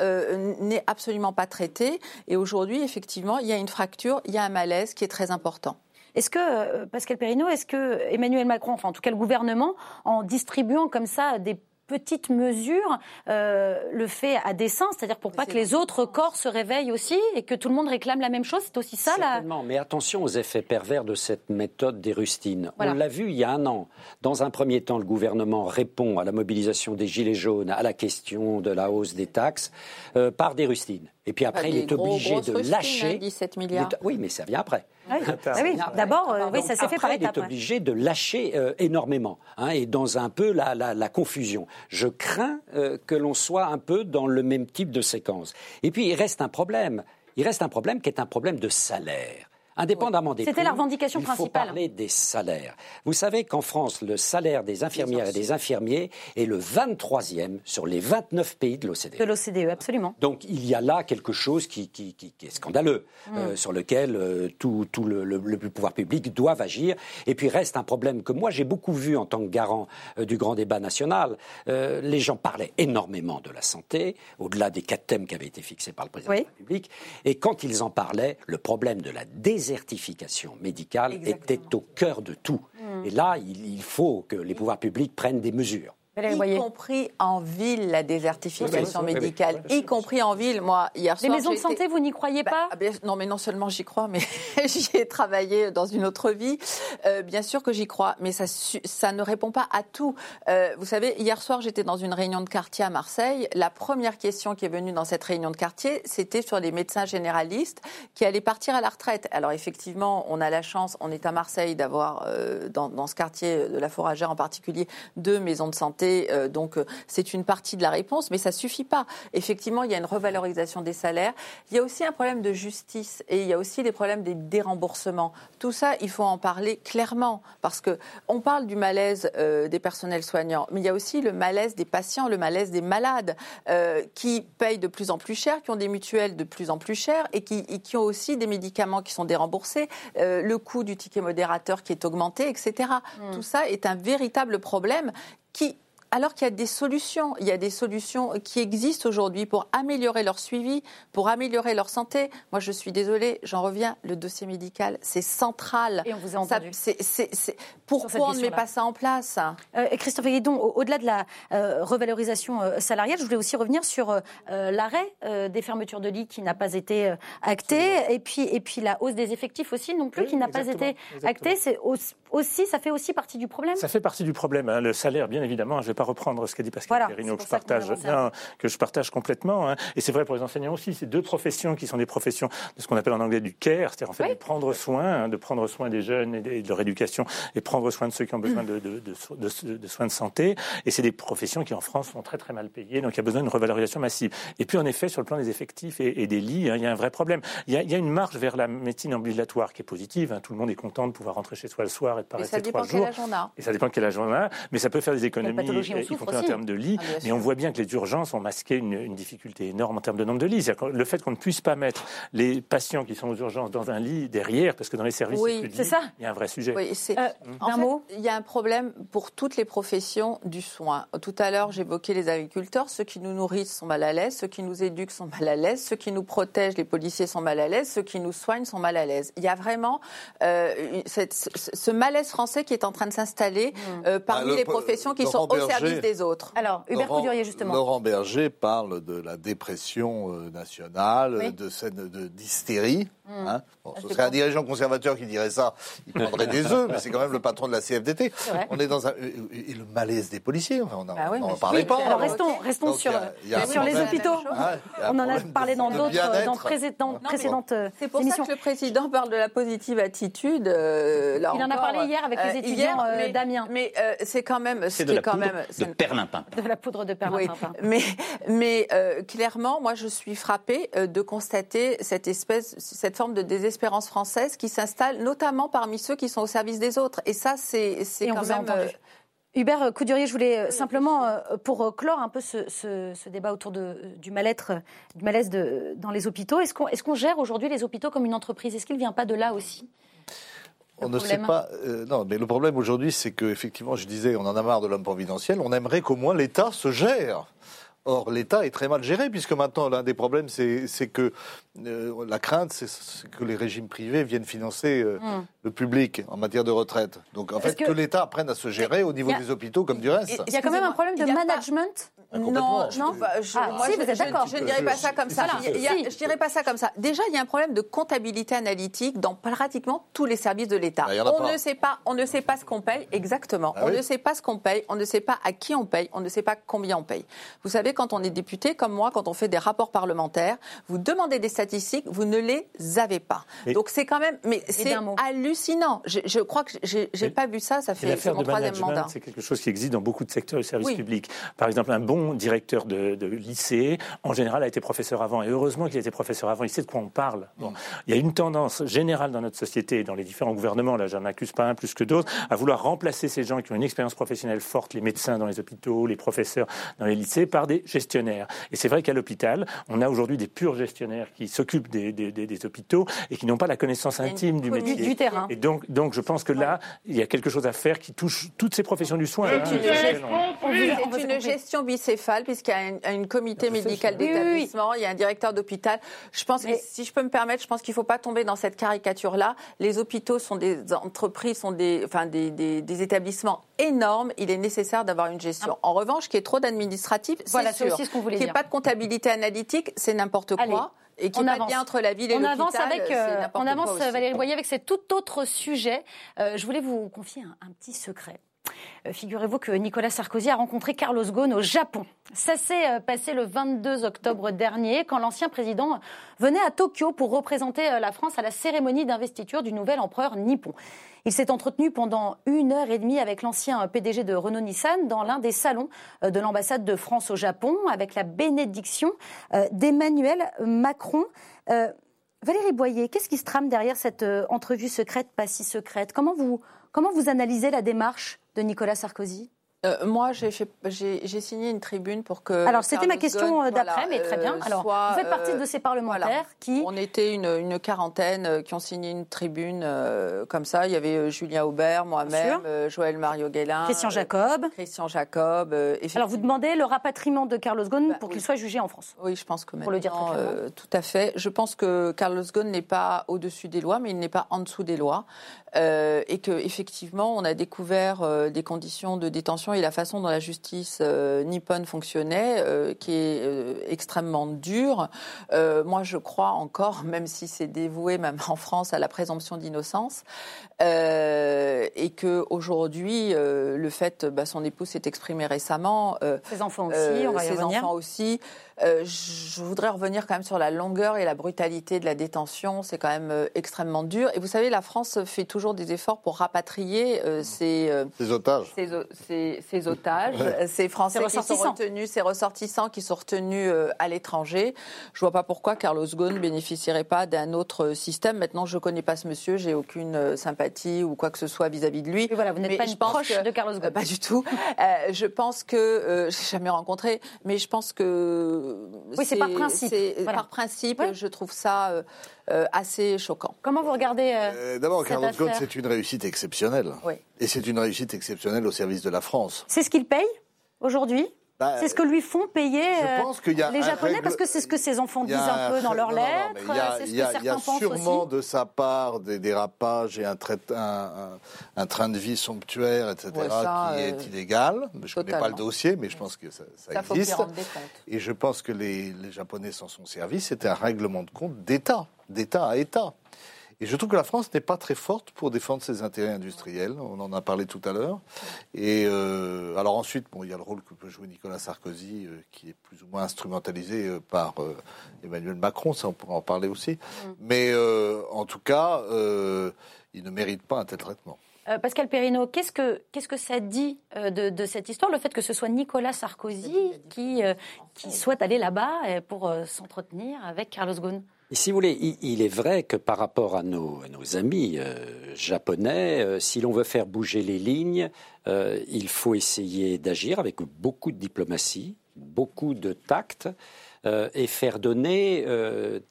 n'est absolument pas traité. Et aujourd'hui, effectivement, il y a une fracture, il y a un malaise qui est très important. Est-ce que, Pascal Perrineau, est-ce que Emmanuel Macron, enfin en tout cas le gouvernement, en distribuant comme ça des petite mesure euh, le fait à dessein, c'est-à-dire pour pas que les autres corps se réveillent aussi et que tout le monde réclame la même chose. C'est aussi ça Certainement, mais attention aux effets pervers de cette méthode des rustines. On l'a vu il y a un an. Dans un premier temps, le gouvernement répond à la mobilisation des Gilets jaunes, à la question de la hausse des taxes, euh, par des rustines. Et puis après, il est gros- obligé de rustines, lâcher. hein, 17 il est- milliards. Oui, mais ça vient après. Oui. Ah oui, après. D'abord, euh, oui, ça s'est fait par étapes. Il est obligé de lâcher euh, énormément hein, et dans un peu la, la- la confusion. Je crains euh, que l'on soit un peu dans le même type de séquence. Et puis il reste un problème. Il reste un problème qui est un problème de salaire. Indépendamment des C'était la revendication il faut principale. parler des salaires. Vous savez qu'en France, le salaire des infirmières et des infirmiers est le 23e sur les 29 pays de l'OCDE. De l'OCDE, absolument. Donc il y a là quelque chose qui, qui- qui- qui est scandaleux, Mm. euh, sur lequel euh, tout, tout le, le- le pouvoir public doit agir. Et puis reste un problème que moi j'ai beaucoup vu en tant que garant euh, du grand débat national. Les gens parlaient énormément de la santé, au-delà des quatre thèmes qui avaient été fixés par le président Oui. de la République. Et quand ils en parlaient, le problème de la désertification médicale était au cœur de tout. Mm. Et là, il, il faut que les pouvoirs publics prennent des mesures. Y compris en ville, la désertification Oui, oui, oui, médicale, oui, y compris en ville. Moi, hier Les soir, maisons de été- santé, vous n'y croyez Bah, pas? bien- non, mais non seulement j'y crois, mais j'y ai travaillé dans une autre vie. Euh, bien sûr que j'y crois, mais ça ne répond pas à tout. Euh, vous savez, hier soir, j'étais dans une réunion de quartier à Marseille. La première question qui est venue dans cette réunion de quartier, c'était sur les médecins généralistes qui allaient partir à la retraite. Alors effectivement, on a la chance, on est à Marseille, d'avoir euh, dans, dans ce quartier de la Foragère en particulier deux maisons de santé. Euh, donc euh, c'est une partie de la réponse, mais ça suffit pas. Effectivement, il y a une revalorisation des salaires. Il y a aussi un problème de justice et il y a aussi des problèmes des déremboursements. Tout ça, il faut en parler clairement parce que on parle du malaise euh, des personnels soignants, mais il y a aussi le malaise des patients, le malaise des malades euh, qui payent de plus en plus cher, qui ont des mutuelles de plus en plus chères et qui, et qui ont aussi des médicaments qui sont déremboursés, euh, le coût du ticket modérateur qui est augmenté, etc. Tout ça est un véritable problème qui alors qu'il y a des solutions, il y a des solutions qui existent aujourd'hui pour améliorer leur suivi, pour améliorer leur santé. Moi, je suis désolée, j'en reviens, le dossier médical, c'est central. Et on vous a Ça- entendu. c'est- c'est- c'est- cette Pourquoi on ne met pas ça en place Euh, et Christophe Guédon, au- au-delà de la euh, revalorisation euh, salariale, je voulais aussi revenir sur euh, l'arrêt euh, des fermetures de lits qui n'a pas été euh, acté, et puis, et puis la hausse des effectifs aussi non plus Oui, qui n'a pas été actée. C'est aussi, aussi- ça fait aussi partie du problème. Ça fait partie du problème. hein. Le salaire, bien évidemment, je ne vais pas reprendre ce qu'a dit Pascal Voilà, que je partage, un non, que je partage complètement. hein. Et c'est vrai pour les enseignants aussi. C'est deux professions qui sont des professions de ce qu'on appelle en anglais du care, c'est-à-dire en fait Oui. de prendre soin, hein, de prendre soin des jeunes et de, et de leur éducation, et prendre soin de ceux qui ont besoin de, de- de so- de- de soins de santé. Et c'est des professions qui en France sont très très mal payées, donc il y a besoin d'une revalorisation massive. Et puis en effet, sur le plan des effectifs et, et des lits, hein, il y a un vrai problème. Il y a, il y a une marche vers la médecine ambulatoire qui est positive. hein. Tout le monde est content de pouvoir rentrer chez soi le soir et de pas rester ça dépend trois quel jours. Et ça dépend quel âge on a, mais ça peut faire des économies, on euh, y souffre compris en aussi. termes de lits. Ah, mais on voit bien que les urgences ont masqué une, une difficulté énorme en termes de nombre de lits. C'est-à-dire que Le fait qu'on ne puisse pas mettre les patients qui sont aux urgences dans un lit derrière, parce que dans les services, Oui, il y a plus de c'est lits, ça. il y a un vrai sujet. Oui, c'est. Euh, En fait, il y a un problème pour toutes les professions du soin. Tout à l'heure, j'évoquais les agriculteurs. Ceux qui nous nourrissent sont mal à l'aise, ceux qui nous éduquent sont mal à l'aise, ceux qui nous protègent, les policiers sont mal à l'aise, ceux qui nous soignent sont mal à l'aise. Il y a vraiment euh, cette- ce, ce malaise français qui est en train de s'installer euh, parmi Ah, le les pro- professions qui Laurent sont au Berger. Service des autres. Alors, Hubert Laurent- Coudurier, justement. Laurent Berger parle de la dépression euh, nationale, Oui. de de- d'hystérie. Hmm. hein? Bon, ce serait un dirigeant conservateur qui dirait ça, il prendrait des œufs, mais c'est quand même le patron de la CFDT. On est dans un et le malaise des policiers. Enfin, on n'en Bah oui, parlait oui, pas. Alors Ah, restons, restons Donc, sur, il y a- il y a un sur les hôpitaux. chose. Ouais, il y a un On en a de- parlé dans d'autres, dans précédentes, précédentes C'est pour émissions. ça que le président parle de la positive attitude. euh, là Il en a parlé hier avec les euh, étudiants, euh, mais, d'Amiens. Mais euh, c'est quand même, ce C'est qui de est la quand poudre même, de c'est- perlimpin. De la poudre de perlimpin. mais, mais euh, clairement, moi, je suis frappée de constater cette espèce, cette forme de désespérance française qui s'installe, notamment parmi ceux qui sont au service des autres. Et ça, c'est quand vous a même. entendu. euh, Hubert Coudurier, je voulais euh, simplement, euh, pour clore un peu ce, ce- ce débat autour de, du mal-être, du malaise de, dans les hôpitaux, est-ce qu'on est gère aujourd'hui les hôpitaux comme une entreprise? Est-ce qu'il ne vient pas de là aussi On ne sait pas. euh, non, mais le problème aujourd'hui, c'est que effectivement, je disais, on en a marre de l'homme providentiel. On aimerait qu'au moins l'État se gère. Or, l'État est très mal géré, puisque maintenant, l'un des problèmes, c'est que euh, la crainte, c'est- que les régimes privés viennent financer euh, Hmm. Le public en matière de retraite. Donc, en fait, que- que, l'État apprenne à se gérer au niveau a- des hôpitaux comme du reste. Il y a quand même un problème de pas- management Ah. Non, je, Non je- Ah, moi, si, je, vous êtes d'accord. je ne dirais pas ça comme ça. Voilà. Il y a- Si. Je dirais pas ça comme ça. Déjà, il y a un problème de comptabilité analytique dans pratiquement tous les services de l'État. Ah, on pas. ne sait pas, on ne sait pas ce qu'on paye exactement. Ah on oui. ne sait pas ce qu'on paye, on ne sait pas à qui on paye, on ne sait pas combien on paye. Vous savez quand on est député, comme moi, quand on fait des rapports parlementaires, vous demandez des statistiques, vous ne les avez pas. Et- Donc c'est quand même, mais c'est mot. Hallucinant. Je, je crois que j'ai pas vu ça. Ça fait mon troisième mandat. c'est quelque chose qui existe dans beaucoup de secteurs du service Oui. public. Par exemple, un bon directeur de, de lycée, en général, a été professeur avant. Et heureusement qu'il a été professeur avant. Il sait de quoi on parle. Bon. Mm. Il y a une tendance générale dans notre société, et dans les différents gouvernements, là, j'en accuse pas un plus que d'autres, à vouloir remplacer ces gens qui ont une expérience professionnelle forte, les médecins dans les hôpitaux, les professeurs dans les lycées, par des gestionnaires. Et c'est vrai qu'à l'hôpital, on a aujourd'hui des purs gestionnaires qui s'occupent des, des- des- des hôpitaux et qui n'ont pas la connaissance intime du métier. Du terrain. Et donc, donc, je pense que là, il y a quelque chose à faire qui touche toutes ces professions du soin. hein, une C'est une gestion bicéphale puisqu'il y a une, une comité médical. Oui, oui, d'établissement, il y a un directeur d'hôpital. Je pense Mais- que si je peux me permettre, je pense qu'il ne faut pas tomber dans cette caricature-là. Les hôpitaux sont des entreprises, sont des, enfin des, des- des établissements énormes. Il est nécessaire d'avoir une gestion. En revanche, qu'il y ait trop d'administratifs, c'est Ah. Voilà, c'est sûr. aussi ce qu'on voulait Qu'il n'y ait pas de comptabilité analytique, c'est n'importe Allez, quoi. Et qu'il on avance. lien entre la ville et On avance avec, euh, n'importe on avance aussi. Valérie Boyer avec cet tout autre sujet. Euh, je voulais vous confier un, un petit secret. Euh, Figurez-vous que Nicolas Sarkozy a rencontré Carlos Ghosn au Japon. Ça s'est euh, passé le 22 octobre dernier, quand l'ancien président venait à Tokyo pour représenter euh, la France à la cérémonie d'investiture du nouvel empereur nippon. Il s'est entretenu pendant une heure et demie avec l'ancien PDG de Renault-Nissan dans l'un des salons de l'ambassade de France au Japon, avec la bénédiction d'Emmanuel Macron. Valérie Boyer, qu'est-ce qui se trame derrière cette entrevue secrète, pas si secrète? Comment vous, comment vous analysez la démarche? De Nicolas Sarkozy Euh, moi, j'ai signé une tribune pour que. Alors, c'était ma question euh, d'après, voilà, mais très bien. euh, Alors, soit, vous faites partie de ces parlementaires voilà. qui... On était une, une quarantaine qui ont signé une tribune euh, comme ça. Il y avait Julien Aubert, moi-même, euh, Joël Mario Guélin. Christian Jacob. Christian Jacob. Alors, vous demandez le rapatriement de Carlos Ghosn Bah, pour oui. qu'il soit jugé en France. Oui, je pense que Pour le dire très clairement. tout à fait. Je pense que Carlos Ghosn n'est pas au-dessus des lois, mais il n'est pas en dessous des lois, Euh, et que effectivement, on a découvert euh, des conditions de détention et la façon dont la justice euh, nippone fonctionnait, euh, qui est euh, extrêmement dure. Euh, moi, je crois encore, même si c'est dévoué, même en France, à la présomption d'innocence, euh, et que aujourd'hui, euh, le fait, bah, son épouse s'est exprimé récemment. euh, Ses enfants aussi, on va y ses revenir. enfants aussi. Euh, je voudrais revenir quand même sur la longueur et la brutalité de la détention. C'est quand même euh, extrêmement dur. Et vous savez, la France fait toujours des efforts pour rapatrier euh, ses, euh, Les otages. ses, o- ses- ses otages, ces Français Ses qui sont ressortissants. retenus, ces ressortissants qui sont retenus euh, à l'étranger. Je vois pas pourquoi Carlos Ghosn bénéficierait pas d'un autre système. Maintenant, je connais pas ce monsieur, j'ai aucune euh, sympathie ou quoi que ce soit vis-à-vis de lui. Et voilà, vous n'êtes pas une proche que- de Carlos euh, Ghosn. pas du tout. Euh, je pense que euh, j'ai jamais rencontré, mais je pense que Oui, c'est par principe. Voilà. Par principe, Ouais. je trouve ça euh, euh, assez choquant. Comment vous regardez euh, Euh, D'abord, Carlos Ghosn, c'est une réussite exceptionnelle. Oui. Et c'est une réussite exceptionnelle au service de la France. C'est ce qu'il paye aujourd'hui? Bah, C'est ce que lui font payer je euh, les Japonais règle- Parce que c'est ce que ses enfants disent un peu dans leurs lettres, il y a- il y pensent sûrement aussi. de sa part des dérapages et un, trait- un- un- un train de vie somptuaire, etc., Ouais, ça, qui euh, est illégal. Je ne connais pas le dossier, mais je pense que ça, ça Ça, existe. Et je pense que les, les Japonais s'en sont servis. C'était un règlement de compte d'État, d'État à État. Et je trouve que la France n'est pas très forte pour défendre ses intérêts industriels. On en a parlé tout à l'heure. Et euh, alors ensuite, bon, il y a le rôle que peut jouer Nicolas Sarkozy, euh, qui est plus ou moins instrumentalisé euh, par Emmanuel Macron. Ça, on pourra en parler aussi. Mais euh, en tout cas, il ne mérite pas un tel traitement. Euh, Pascal Perrineau, qu'est-ce que, qu'est-ce que ça dit euh, de, de cette histoire, le fait que ce soit Nicolas Sarkozy qui, euh, qui souhaite aller là-bas pour s'entretenir avec Carlos Ghosn? Si vous voulez, il, est vrai que par rapport à nos, amis euh, japonais, euh, si l'on veut faire bouger les lignes, euh, il faut essayer d'agir avec beaucoup de diplomatie, beaucoup de tact. et faire donner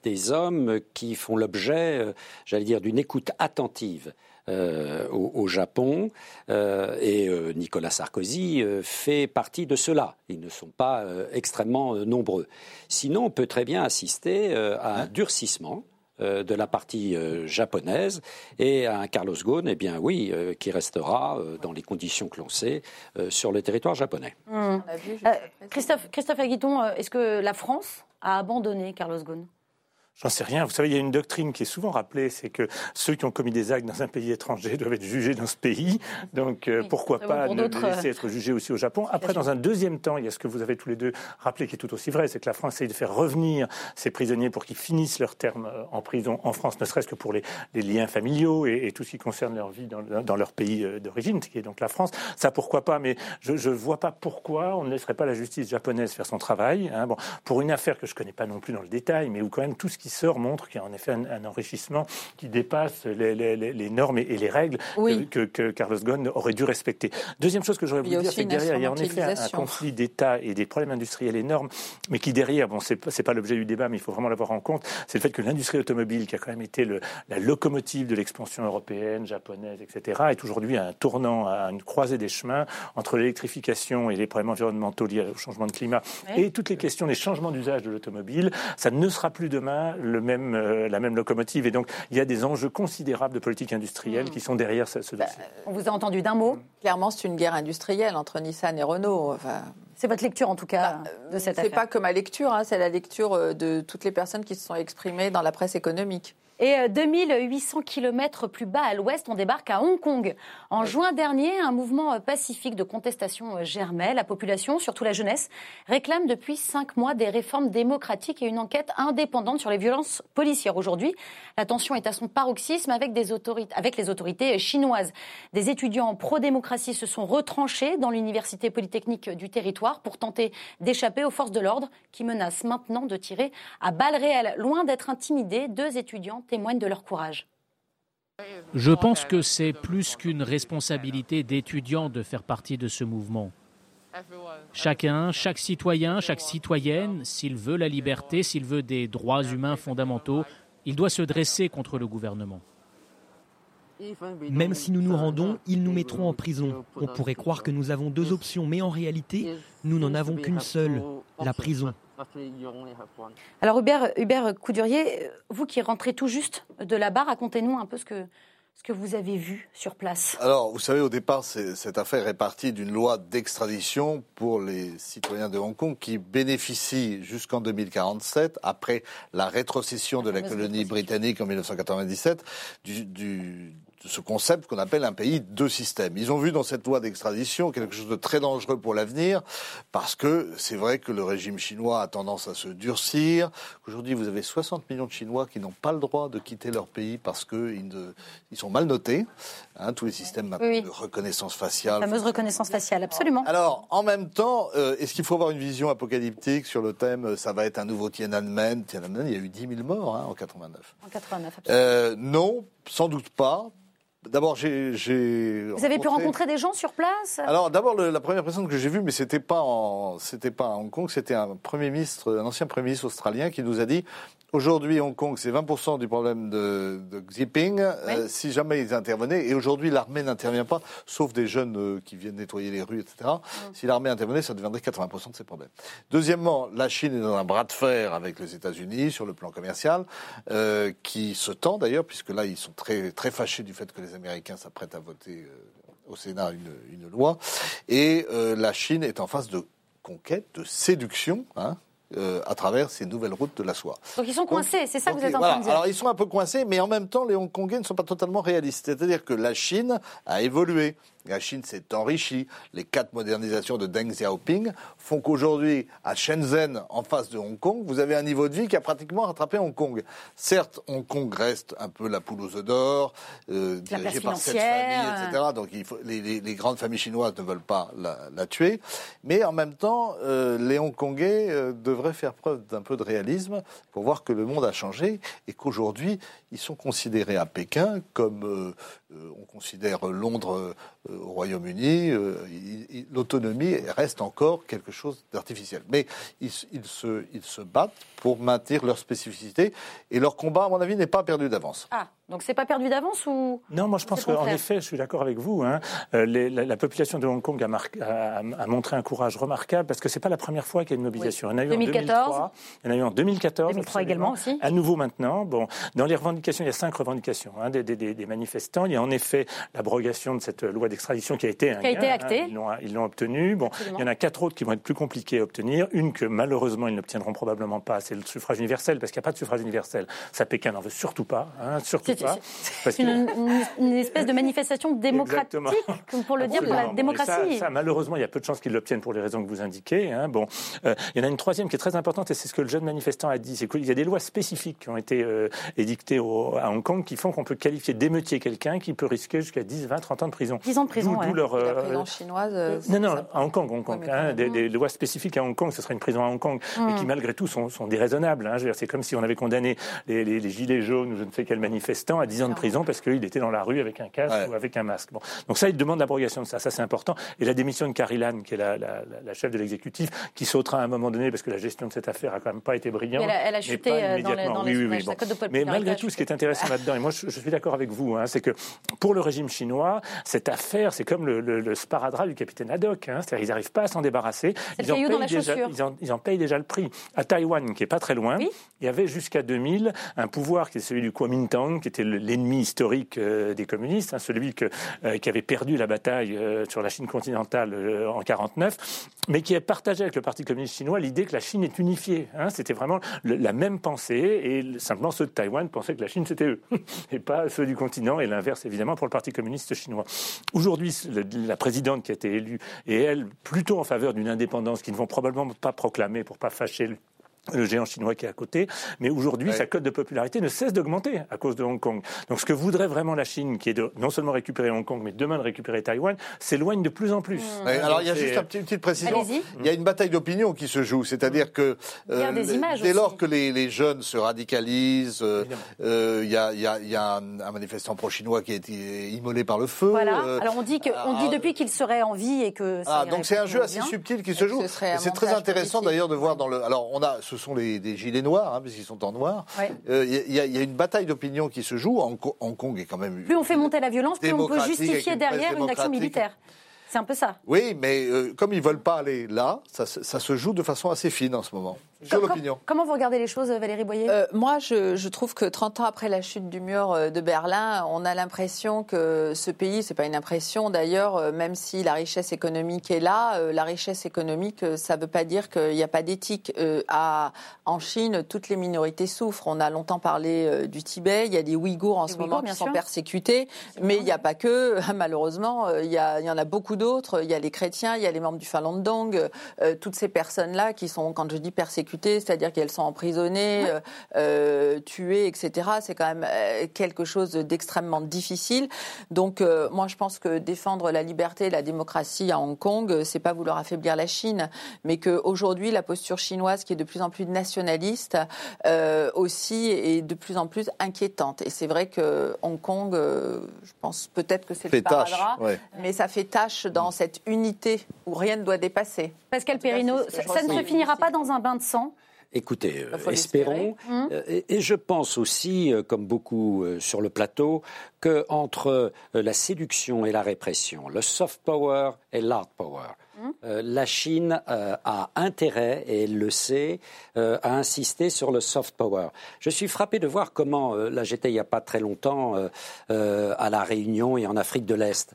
des hommes qui font l'objet, j'allais dire, d'une écoute attentive euh, au, au Japon. Euh, et euh, Nicolas Sarkozy euh, fait partie de cela. Ils ne sont pas euh, extrêmement euh, nombreux. Sinon, on peut très bien assister euh, à un durcissement euh, de la partie japonaise et à un Carlos Ghosn, eh bien oui, qui restera dans les conditions que l'on sait sur le territoire japonais. Euh, Christophe, Christophe Aguiton, est-ce que la France a abandonné Carlos Ghosn? J'en sais rien. Vous savez, il y a une doctrine qui est souvent rappelée, c'est que ceux qui ont commis des actes dans un pays étranger doivent être jugés dans ce pays. Donc euh, pourquoi pas ne laisser être jugés aussi au Japon? Après, dans un deuxième temps, il y a ce que vous avez tous les deux rappelé qui est tout aussi vrai, c'est que la France essaye de faire revenir ces prisonniers pour qu'ils finissent leur terme euh, en prison en France, ne serait-ce que pour les, liens familiaux et, tout ce qui concerne leur vie dans, leur pays euh, d'origine, qui est donc la France. Ça, pourquoi pas? Mais je ne vois pas pourquoi on ne laisserait pas la justice japonaise faire son travail. Hein. Bon, pour une affaire que je ne connais pas non plus dans le détail, mais où quand même tout ce qui sort montre qu'il y a en effet un, enrichissement qui dépasse les, normes et, les règles que, Carlos Ghosn aurait dû respecter. Deuxième chose que j'aurais voulu dire, c'est que derrière, il y a en effet un, conflit d'État et des problèmes industriels énormes, mais qui derrière, bon, c'est pas, pas l'objet du débat, mais il faut vraiment l'avoir en compte, c'est le fait que l'industrie automobile, qui a quand même été le, la locomotive de l'expansion européenne, japonaise, etc., est aujourd'hui à un tournant, à une croisée des chemins entre l'électrification et les problèmes environnementaux liés au changement de climat et toutes les questions des changements d'usage de l'automobile. Ça ne sera plus demain le même euh, la même locomotive. Et donc, il y a des enjeux considérables de politique industrielle qui sont derrière ce, dossier. Bah, on vous a entendu d'un mot Clairement, c'est une guerre industrielle entre Nissan et Renault. Enfin... C'est votre lecture, en tout cas, bah, de cette affaire. C'est pas que ma lecture, hein, c'est la lecture euh, de toutes les personnes qui se sont exprimées dans la presse économique. Et 2800 euh, km plus bas à l'ouest, on débarque à Hong Kong. En juin dernier, un mouvement euh, pacifique de contestation euh, germait. La population, surtout la jeunesse, réclame depuis cinq mois des réformes démocratiques et une enquête indépendante sur les violences policières. Aujourd'hui, la tension est à son paroxysme avec, des autorités, avec les autorités chinoises. Des étudiants pro-démocratie se sont retranchés dans l'université polytechnique du territoire pour tenter d'échapper aux forces de l'ordre qui menacent maintenant de tirer à balles réelles. Loin d'être intimidés, deux étudiants témoignent de leur courage. Je pense que c'est plus qu'une responsabilité d'étudiants de faire partie de ce mouvement. Chacun, chaque citoyen, chaque citoyenne, s'il veut la liberté, s'il veut des droits humains fondamentaux, il doit se dresser contre le gouvernement. Même si nous nous rendons, ils nous mettront en prison. On pourrait croire que nous avons deux options, mais en réalité, nous n'en avons qu'une seule, la prison. Alors Hubert, Hubert Coudurier, vous qui rentrez tout juste de là-bas, racontez-nous un peu ce que, ce que vous avez vu sur place. Alors, vous savez, au départ, cette affaire est partie d'une loi d'extradition pour les citoyens de Hong Kong qui bénéficient jusqu'en 2047, après la rétrocession de la colonie britannique en 1997, du ce concept qu'on appelle un pays de système. Ils ont vu dans cette loi d'extradition quelque chose de très dangereux pour l'avenir, parce que c'est vrai que le régime chinois a tendance à se durcir. Aujourd'hui, vous avez 60 millions de Chinois qui n'ont pas le droit de quitter leur pays parce qu'ils ils sont mal notés. Hein, tous les systèmes de reconnaissance faciale. La fameuse reconnaissance faciale, absolument. Alors, en même temps, euh, est-ce qu'il faut avoir une vision apocalyptique sur le thème euh, ça va être un nouveau Tiananmen? Tiananmen, il y a eu 10 000 morts hein, en 89. En 89, absolument. Euh, non, sans doute pas, D'abord, j'ai. Vous avez pu rencontrer des gens sur place? Alors, d'abord, la première personne que j'ai vue, mais c'était pas en, c'était pas à Hong Kong, c'était un premier ministre, un ancien premier ministre australien qui nous a dit Aujourd'hui, Hong Kong, c'est 20% du problème de, de Xiping. Euh, si jamais ils intervenaient, et aujourd'hui, l'armée n'intervient pas, sauf des jeunes euh, qui viennent nettoyer les rues, etc. Si l'armée intervenait, ça deviendrait 80% de ces problèmes. Deuxièmement, la Chine est dans un bras de fer avec les États-Unis sur le plan commercial, euh, qui se tend d'ailleurs, puisque là, ils sont très, très fâchés du fait que les Américains s'apprêtent à voter au Sénat une, une loi. Et la Chine est en phase de conquête, de séduction, hein, euh, à travers ces nouvelles routes de la soie. Donc ils sont coincés, c'est ça que vous êtes en train de dire Alors ils sont un peu coincés, mais en même temps, les Hongkongais ne sont pas totalement réalistes. C'est-à-dire que la Chine a évolué. La Chine s'est enrichie. Les quatre modernisations de Deng Xiaoping font qu'aujourd'hui, à Shenzhen, en face de Hong Kong, vous avez un niveau de vie qui a pratiquement rattrapé Hong Kong. Certes, Hong Kong reste un peu la poule aux œufs d'or, euh, dirigée par cette famille, etc. Donc il faut, les, les, grandes familles chinoises ne veulent pas la, la tuer. Mais en même temps, euh, les Hongkongais euh, devraient faire preuve d'un peu de réalisme pour voir que le monde a changé et qu'aujourd'hui, ils sont considérés à Pékin comme euh, euh, on considère Londres euh, au Royaume-Uni, l'autonomie reste encore quelque chose d'artificiel. Mais ils, se, ils se battent pour maintenir leur spécificité et leur combat, à mon avis, n'est pas perdu d'avance. Ah. Donc c'est pas perdu d'avance ou Non, moi je pense qu'en effet, je suis d'accord avec vous. Hein, la, population de Hong Kong a, a, montré un courage remarquable parce que c'est pas la première fois qu'il y a une mobilisation. Il y en a eu 2014. en 2003, il y en a eu en 2014. 2003 également aussi. À nouveau maintenant. Bon, dans les revendications, il y a cinq revendications hein, des, des, des, manifestants. Il y a en effet l'abrogation de cette loi d'extradition qui a été un Qui a été gain, hein. acté. Ils l'ont- Ils l'ont obtenu. Bon, Absolument. il y en a quatre autres qui vont être plus compliqués à obtenir. Une que malheureusement ils n'obtiendront probablement pas, c'est le suffrage universel, parce qu'il n'y a pas de suffrage universel. Ça, Pékin n'en veut surtout pas, hein, surtout C'est pas. parce c'est une, espèce de manifestation démocratique, Exactement. comme pour le dire, pour la démocratie. Ça, ça, malheureusement, il y a peu de chances qu'ils l'obtiennent pour les raisons que vous indiquez. hein. Bon, Euh, il y en a une troisième qui est très importante et c'est ce que le jeune manifestant a dit. C'est qu'il y a des lois spécifiques qui ont été euh, édictées au- à Hong Kong qui font qu'on peut qualifier d'émeutier quelqu'un qui peut risquer jusqu'à 10, 20, 30 ans de prison. 10 ans de prison, D'où- ouais. leur, La euh, prison chinoise. euh, non, non, ça- à Hong Kong, Hong Kong. mais hein, des, lois spécifiques à Hong Kong, ce serait une prison à Hong Kong, et qui malgré tout sont, sont déraisonnables. hein. C'est comme si on avait condamné les, les- les gilets jaunes ou je ne sais quel manifestant à 10 ans de prison parce qu'il était dans la rue avec un casque Ouais. ou avec un masque. Bon. Donc ça, il demande l'abrogation de ça. Ça, c'est important. Et la démission de Carrie Lam, qui est la, la- la- la chef de l'exécutif, qui sautera à un moment donné parce que la gestion de cette affaire a quand même pas été brillante. Mais elle a- elle a mais chuté, pas euh, dans les- immédiatement. dans les Oui, oui, bon. Mais malgré tout, ce qui est intéressant là-dedans, et moi je, je suis d'accord avec vous, hein, c'est que pour le régime chinois, cette affaire, c'est comme le, le- le sparadrap du capitaine Haddock. Hein, C'est-à-dire, ils n'arrivent pas à s'en débarrasser. Ils en, payent déjà, chaussure. ils, en, ils en payent déjà le prix. À Taïwan, qui est pas très loin, Oui. il y avait jusqu'à 2000 un pouvoir qui est celui du Kuomintang, qui était le- l'ennemi historique euh, des communistes, hein, celui que, euh, qui avait perdu la bataille euh, sur la Chine continentale en 49, mais qui a partagé avec le Parti communiste chinois l'idée que la Chine est unifiée. hein. C'était vraiment le- la même pensée, et le- simplement ceux de Taïwan pensaient que la Chine c'était eux, et pas ceux du continent, et l'inverse évidemment pour le Parti communiste chinois. Aujourd'hui, la présidente qui a été élue, et elle, plutôt en faveur d'une indépendance qu'ils ne vont probablement pas proclamer pour pas fâcher le géant chinois qui est à côté, mais aujourd'hui, Ouais. sa cote de popularité ne cesse d'augmenter à cause de Hong Kong. Donc ce que voudrait vraiment la Chine, qui est de non seulement récupérer Hong Kong, mais demain de récupérer Taïwan, s'éloigne de plus en plus. Ouais, alors il y a juste une petite précision. Allez-y. Il y a une bataille d'opinion qui se joue, c'est-à-dire que euh, dès aussi. lors que les, les jeunes se radicalisent, euh, euh, il y, a, il y a- il y a un, un manifestant pro-chinois qui a été immolé par le feu. Voilà. euh, Alors on dit, que, on dit ah, depuis qu'il serait en vie et que. ça Ah, donc c'est un jeu assez bien. subtil qui se joue. ce serait Et un C'est très intéressant d'ailleurs de voir dans le. Alors on a, ce sont les des gilets noirs, hein, puisqu'ils sont en noir. Ouais. Euh, Il y, a- il y a une bataille d'opinion qui se joue. Hong Kong- Hong Kong est quand même. Plus on fait monter la violence, plus on peut justifier une derrière une action militaire. C'est un peu ça. Oui, mais euh, comme ils veulent pas aller là, ça se joue de façon assez fine en ce moment sur Com- l'opinion. Comment vous regardez les choses, Valérie Boyer? Euh, moi, je, je trouve que 30 ans après la chute du mur euh, de Berlin, on a l'impression que ce pays, c'est pas une impression d'ailleurs, euh, même si la richesse économique est là, euh, la richesse économique, ça veut pas dire qu'il n'y a pas d'éthique. Euh, à, en Chine, toutes les minorités souffrent. On a longtemps parlé euh, du Tibet, il y a des Ouïghours en Les ce Ouïghours, moment qui sont persécutés, mais il n'y a pas que, malheureusement, euh, il y, a, il y en a beaucoup d'autres. Il y a les chrétiens, il y a les membres du Falun Gong, euh, toutes ces personnes-là qui sont, quand je dis persécutées, c'est-à-dire qu'elles sont emprisonnées, euh, euh, tuées, etc. C'est quand même euh, quelque chose d'extrêmement difficile. Donc, euh, moi, je pense que défendre la liberté et la démocratie à Hong Kong, c'est pas vouloir affaiblir la Chine, mais qu'aujourd'hui, la posture chinoise, qui est de plus en plus nationaliste, euh, aussi est de plus en plus inquiétante. Et c'est vrai que Hong Kong, euh, je pense peut-être que c'est le sparadrap, ouais. mais ça fait tâche dans cette unité où rien ne doit dépasser. Pascal que ça, ne se finira pas dans un bain de sang. Écoutez, euh, espérons. Hum. Euh, Et, et je pense aussi, euh, comme beaucoup euh, sur le plateau, que entre la séduction et la répression, le soft power et l'hard power, Hum. la Chine a intérêt, et elle le sait, à insister sur le soft power. Je suis frappé de voir comment, là j'étais il n'y a pas très longtemps à La Réunion et en Afrique de l'Est,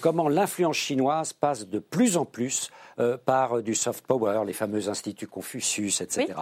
comment l'influence chinoise passe de plus en plus euh, par du soft power, les fameux instituts Confucius, etc.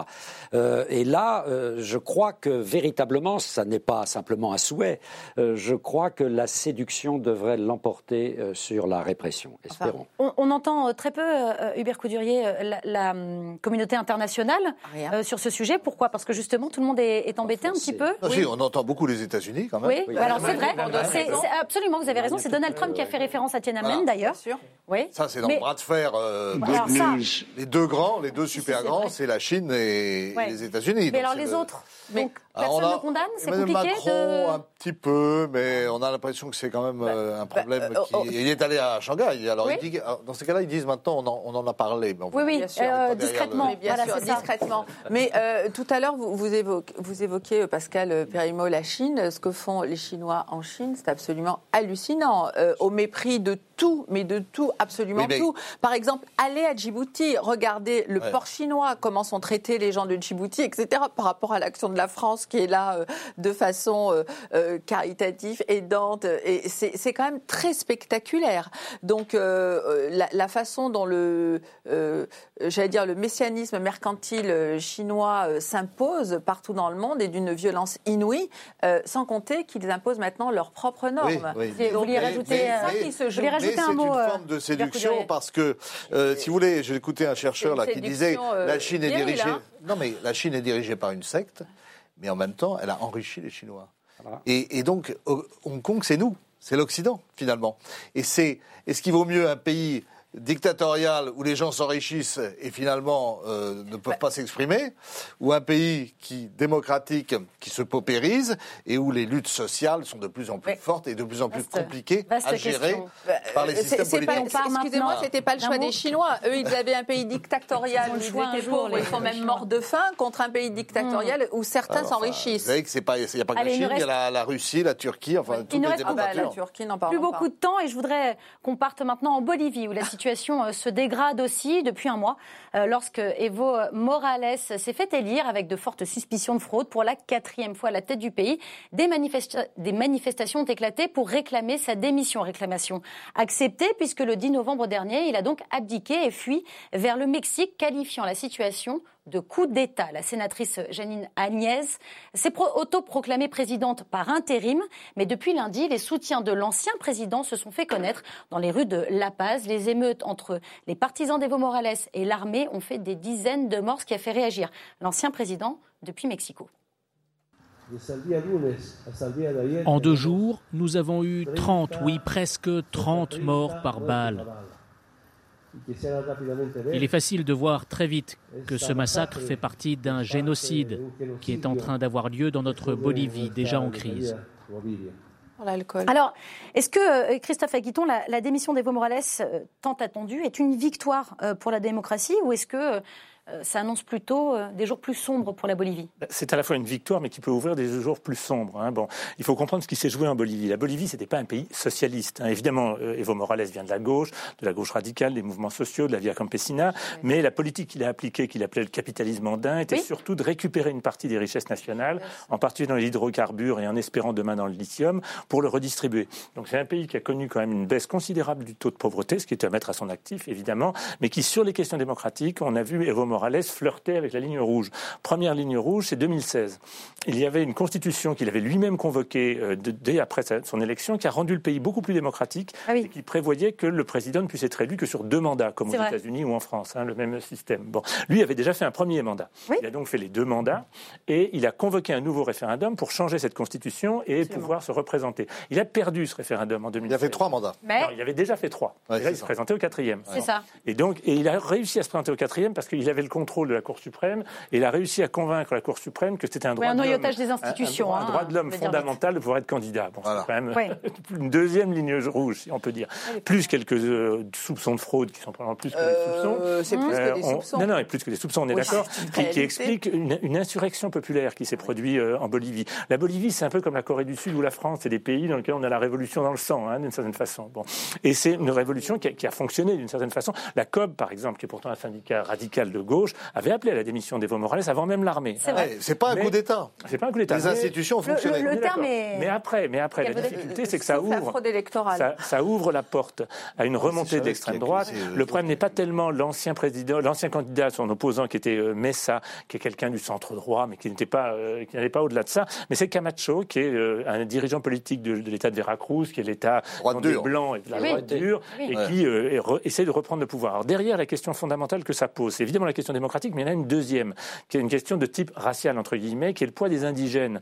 Euh, et là, euh, je crois que véritablement, ça n'est pas simplement un souhait, euh, je crois que la séduction devrait l'emporter euh, sur la répression. Espérons. On, on entend très peu, euh, Hubert Coudurier, la, la, hum, communauté internationale euh, sur ce sujet. Pourquoi? Parce que justement, tout le monde est, est embêté un petit peu. Ah, si, on entend beaucoup les États-Unis quand même. Oui, Oui. bah alors c'est vrai. C'est- absolument, vous avez raison. C'est Donald Trump qui a fait référence à Tiananmen Voilà. d'ailleurs. Bien sûr. Oui. Ça, c'est dans Mais- le bras de fer. euh, Ça, les deux grands, les deux super grands, c'est la Chine et, Ouais. les États-Unis. mais alors les le- autres Donc personne on a ne condamne C'est compliqué Macron, de... un petit peu, mais on a l'impression que c'est quand même euh, un problème. bah, qui... oh, oh. Il est allé à Shanghai. Alors, Oui. il dit, alors, dans ces cas-là, ils disent maintenant, on en, on en a parlé. Mais on Oui, oui, Bien sûr. euh, le- discrètement. Bien Voilà, sûr, discrètement. Mais euh, tout à l'heure, vous, vous, évoquez, vous Pascal Perimo, la Chine. Ce que font les Chinois en Chine, c'est absolument hallucinant. Euh, au mépris de tout, mais de tout, absolument Oui, mais- tout. Par exemple, allez à Djibouti, regardez le Ouais. port chinois, comment sont traités les gens de Djibouti, etc., par rapport à l'action de la France France qui est là euh, de façon euh, euh, caritative, aidante, et c'est c'est quand même très spectaculaire. Donc euh, la, la façon dont le, euh, j'allais dire, le messianisme mercantile chinois euh, s'impose partout dans le monde est d'une violence inouïe, euh, sans compter qu'ils imposent maintenant leurs propres normes. Oui, oui. Mais- rajouter, mais- mais- qui se joue. Vous voulez mais rajouter un c'est mot, une euh, forme de séduction parce que, euh, si vous voulez, j'ai écouté un chercheur là C'est qui une disait euh, la Chine est dirigée. hein. Non, mais la Chine est dirigée par une secte, mais en même temps, elle a enrichi les Chinois. Et, et donc, Ho- Hong Kong, c'est nous, c'est l'Occident finalement. Et c'est, est-ce qu'il vaut mieux un pays dictatorial où les gens s'enrichissent et finalement euh, ne peuvent pas s'exprimer, ou un pays qui démocratique qui se paupérise et où les luttes sociales sont de plus en plus fortes et de plus en plus Vaste- compliquées vaste à gérer question. par les C'est- systèmes politiques. Excusez-moi, c'était pas le choix des Chinois. Eux, ils avaient un pays dictatorial Ils ont où le ils choix un étaient jour, pauvres, les- ils sont les même Chinois. morts de faim contre un pays dictatorial où certains Alors, enfin, s'enrichissent. Vous savez que c'est pas, il n'y a pas que Allez, il la Chine, il y a reste- la, la Russie, la Turquie, enfin toutes nous les reste- Ah bah, la démocratures. Turquie, n'en plus beaucoup pas. de temps et je voudrais qu'on parte maintenant en Bolivie où la situation euh, se dégrade aussi depuis un mois euh, lorsque Evo Morales s'est fait élire avec de fortes suspicions de fraude pour la quatrième fois à la tête du pays. Des, des manifestations ont éclaté pour réclamer sa démission. Réclamation acceptée puisque le 10 novembre dernier, il a donc abdiqué et fui vers le Mexique qualifiant la situation de coup d'État. La sénatrice Janine Agnès s'est pro- autoproclamée présidente par intérim, mais depuis lundi, les soutiens de l'ancien président se sont fait connaître dans les rues de La Paz. Les émeutes entre les partisans d'Evo Morales et l'armée ont fait des dizaines de morts, ce qui a fait réagir l'ancien président depuis Mexico. En deux jours, nous avons eu 30, oui presque 30 morts par balle. Il est facile de voir très vite que ce massacre fait partie d'un génocide qui est en train d'avoir lieu dans notre Bolivie, déjà en crise. Alors, est-ce que, euh, Christophe Aguiton, la, la démission d'Evo Morales, euh, tant attendue, est une victoire euh, pour la démocratie ou est-ce que euh, ça annonce plutôt euh, des jours plus sombres pour la Bolivie C'est à la fois une victoire, mais qui peut ouvrir des jours plus sombres. hein. Bon, il faut comprendre ce qui s'est joué en Bolivie. La Bolivie, c'était pas un pays socialiste. hein. Évidemment, euh, Evo Morales vient de la gauche, de la gauche radicale, des mouvements sociaux, de la Via Campesina. Mais la politique qu'il a appliquée, qu'il appelait le capitalisme andin, était Oui. surtout de récupérer une partie des richesses nationales, en particulier dans les hydrocarbures et en espérant demain dans le lithium, pour le redistribuer. Donc c'est un pays qui a connu quand même une baisse considérable du taux de pauvreté, ce qui est à mettre à son actif, évidemment, mais qui, sur les questions démocratiques, on a vu Evo Morales flirter avec la ligne rouge. Première ligne rouge, c'est 2016. Il y avait une constitution qu'il avait lui-même convoquée euh, dès après sa- son élection, qui a rendu le pays beaucoup plus démocratique Ah oui. et qui prévoyait que le président ne puisse être élu que sur deux mandats, comme aux. États-Unis ou en France, hein, le même système. Bon, lui avait déjà fait un premier mandat. Oui. Il a donc fait les deux mandats et il a convoqué un nouveau référendum pour changer cette constitution et pouvoir se représenter. Il a perdu ce référendum en 2016. Il a fait trois mandats. Mais Non, il avait déjà fait trois. Ouais, Déjà, c'est il se ça. présentait au quatrième. c'est ça. Et donc, et il a réussi à se présenter au quatrième parce qu'il avait le contrôle de la Cour suprême et il a réussi à convaincre la Cour suprême que c'était un droit un de l'homme- noyautage des institutions, un, un hein, droit de l'homme fondamental de pouvoir être candidat. Bon, Voilà. c'est quand même Ouais. une deuxième ligne rouge, si on peut dire. Plus quelques euh, soupçons de fraude qui sont probablement plus que des soupçons. Euh, c'est plus Euh, que des on- soupçons. Non, non, et plus que des soupçons, on est Oui, d'accord, qui, qui explique une, une insurrection populaire qui s'est produite euh, en Bolivie. La Bolivie, c'est un peu comme la Corée du Sud ou la France, c'est des pays dans lesquels on a la révolution dans le sang, hein, d'une certaine façon. Bon. Et c'est une révolution qui a, qui a fonctionné d'une certaine façon. La COB, par exemple, qui est pourtant un syndicat radical de gauche, avait appelé à la démission d'Evo Morales avant même l'armée. C'est vrai. Ouais, C'est pas un Mais- coup d'État. C'est pas un coup d'État. Les institutions ont Le- fonctionné. le- est terme est- Mais après, mais après, la difficulté, c'est que ça ouvre ça, ça ouvre la porte à une remontée d'extrême droite. Le problème n'est pas tellement l'ancien président, l'ancien candidat, son opposant qui était euh, Messa, qui est quelqu'un du centre droit, mais qui n'était pas, euh, qui n'allait pas au-delà de ça. Mais c'est Camacho, qui est euh, un dirigeant politique de, de l'État de Veracruz, qui est l'État des blancs et de la Oui. droite dure, Oui. et qui euh, essaie de reprendre le pouvoir. Alors derrière la question fondamentale que ça pose, c'est évidemment la question démocratique, mais il y en a une deuxième, qui est une question de type racial entre guillemets, qui est le poids des indigènes.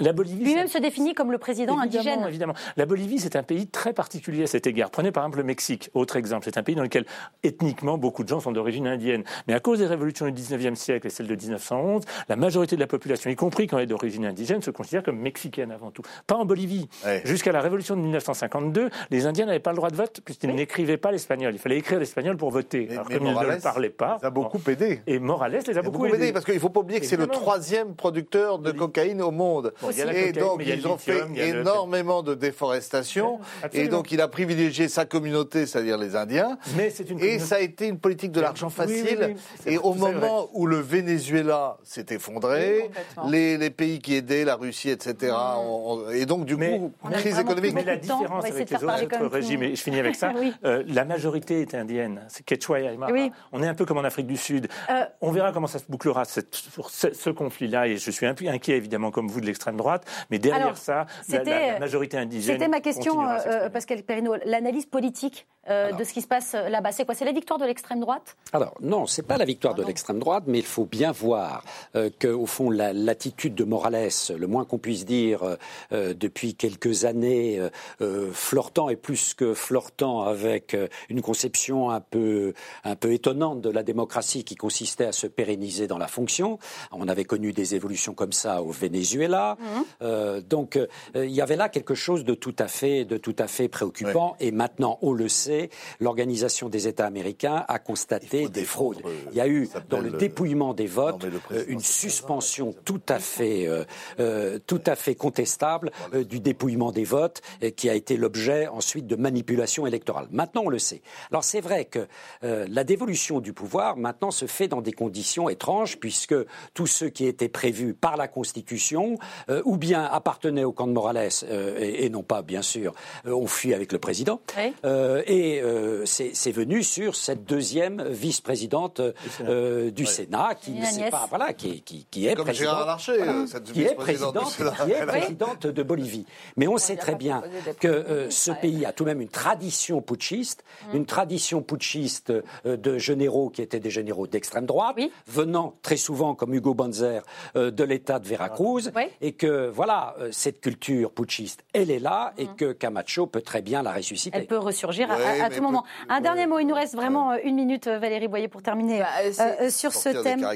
La Bolivie, Lui-même se définit comme le président Évidemment, indigène. Évidemment. La Bolivie, c'est un pays très particulier à cet égard. Prenez par exemple le Mexique, autre exemple. C'est un pays dans lequel, ethniquement, beaucoup de gens sont d'origine indienne. Mais à cause des révolutions du 19e siècle et celle de 1911, la majorité de la population, y compris quand elle est d'origine indigène, se considère comme mexicaine avant tout. Pas en Bolivie. Ouais. Jusqu'à la révolution de 1952, les Indiens n'avaient pas le droit de vote puisqu'ils n'écrivaient pas l'espagnol. Il fallait écrire l'espagnol pour voter. Mais- Alors mais comme ils ne le parlaient pas. Ça a beaucoup aidé aidés. Et Morales les a beaucoup, aidés. Parce qu'il ne faut pas oublier que c'est le troisième producteur de cocaïne au monde. Bon, et cocaïne, donc, ils ont fait lithium, le- énormément de déforestation. Et donc, il a privilégié sa communauté, c'est-à-dire les Indiens. Mais c'est une Et ça a été une politique de l'argent Oui, oui, facile. oui, Et au moment où le Venezuela s'est effondré, les, les pays qui aidaient, la Russie, etc. ont- ont- et donc, du Mais- coup, crise économique. Mais la différence avec les autres régimes, et je finis avec ça, euh, la majorité est indienne. C'est Quechua et Aymara. On est un peu comme en Afrique du Sud. Euh, On verra comment ça se bouclera cette- ce, ce conflit-là. Et je suis un peu inquiet, évidemment, comme vous, de l'extrême droite. Mais derrière Alors, ça, la, la- la majorité indigène. C'était ma question, euh. Pascal Perrino. L'analyse politique euh, de ce qui se passe euh, là-bas, c'est quoi? C'est la victoire de l'extrême droite? Alors non, c'est pas la victoire de l'extrême droite, mais il faut bien voir euh, que au fond la- l'attitude de Morales, le moins qu'on puisse dire euh, euh, depuis quelques années, euh, euh, flirtant et plus que flirtant avec euh, une conception un peu un peu étonnante de la démocratie qui consistait à se pérenniser dans la fonction. On avait connu des évolutions comme ça au Venezuela, Euh, donc euh, il y avait là quelque chose de tout à fait de tout à fait préoccupant. Et maintenant, on le sait, l'Organisation des États américains a constaté des fraudes. Il y a eu dans le dépouillement des votes non, euh, une suspension tout à fait euh, euh, tout à fait contestable euh, du dépouillement des votes euh, qui a été l'objet ensuite de manipulations électorales. Maintenant, on le sait. Alors c'est vrai que euh, la dévolution du pouvoir maintenant se fait dans des conditions étranges puisque tous ceux qui étaient prévus par la Constitution euh, ou bien appartenaient au camp de Morales euh, et, et non pas bien sûr euh, ont fui avec le président Oui. Euh, et euh, c'est venu sur cette deuxième vice-présidente euh, du Sénat qui ne sait pas voilà qui, est- qui, qui est Comme présidente Gérard Larcher, euh, cette qui est présidente, qui est présidente de Bolivie. Mais on sait très bien que euh, ce ouais. pays a tout de même une tradition putschiste, une tradition putschiste euh, de généraux qui étaient des généraux d'extrême droite, Oui. venant très souvent comme Hugo Banzer euh, de l'État de Veracruz, Oui. et que voilà euh, cette culture putschiste, elle est là, et que Camacho peut très bien la ressusciter. Elle peut ressurgir à- Ouais, à, à mais tout moment. peut- Un dernier mot, il nous reste vraiment euh, une minute, Valérie Boyer, pour terminer Bah, euh, c'est- sur ce thème. Bah,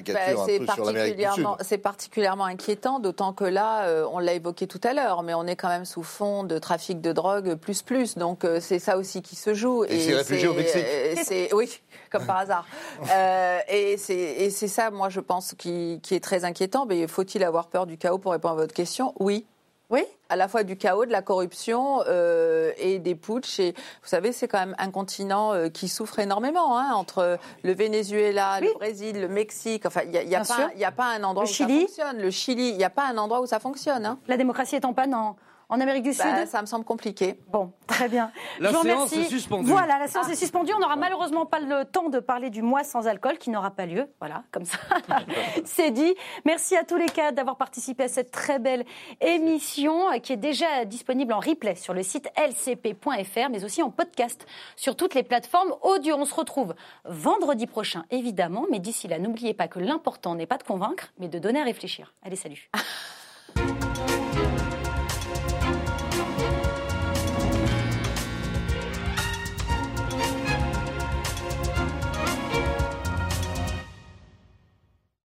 c'est particulièrement, c'est particulièrement inquiétant, d'autant que là, euh, on l'a évoqué tout à l'heure, mais on est quand même sous fond de trafic de drogue plus plus, donc euh, c'est ça aussi qui se joue. Et ces réfugiés au Mexique. euh, c'est- oui, comme par hasard. Euh, et c'est et c'est ça, moi, je pense, qui, qui est très inquiétant. Mais faut-il avoir peur du chaos pour répondre à votre question? Oui. Oui à la fois du chaos, de la corruption euh, et des putschs. Et vous savez, c'est quand même un continent euh, qui souffre énormément, hein, entre le Venezuela, Oui. le Brésil, le Mexique. Enfin, il n'y a, y a pas- il y a pas un endroit Le où Chili. ça fonctionne. Le Chili, il n'y a pas un endroit où ça fonctionne. hein. La démocratie est en panne en, en Amérique du Bah, Sud ça me semble compliqué. Bon, très bien. La Je vous séance remercie. est suspendue. Voilà, la séance est suspendue. On n'aura malheureusement pas le temps de parler du mois sans alcool qui n'aura pas lieu. Voilà, comme ça, c'est dit. Merci à tous les cas d'avoir participé à cette très belle émission qui est déjà disponible en replay sur le site lcp.fr, mais aussi en podcast sur toutes les plateformes audio. On se retrouve vendredi prochain, évidemment, mais d'ici là, n'oubliez pas que l'important n'est pas de convaincre, mais de donner à réfléchir. Allez, salut.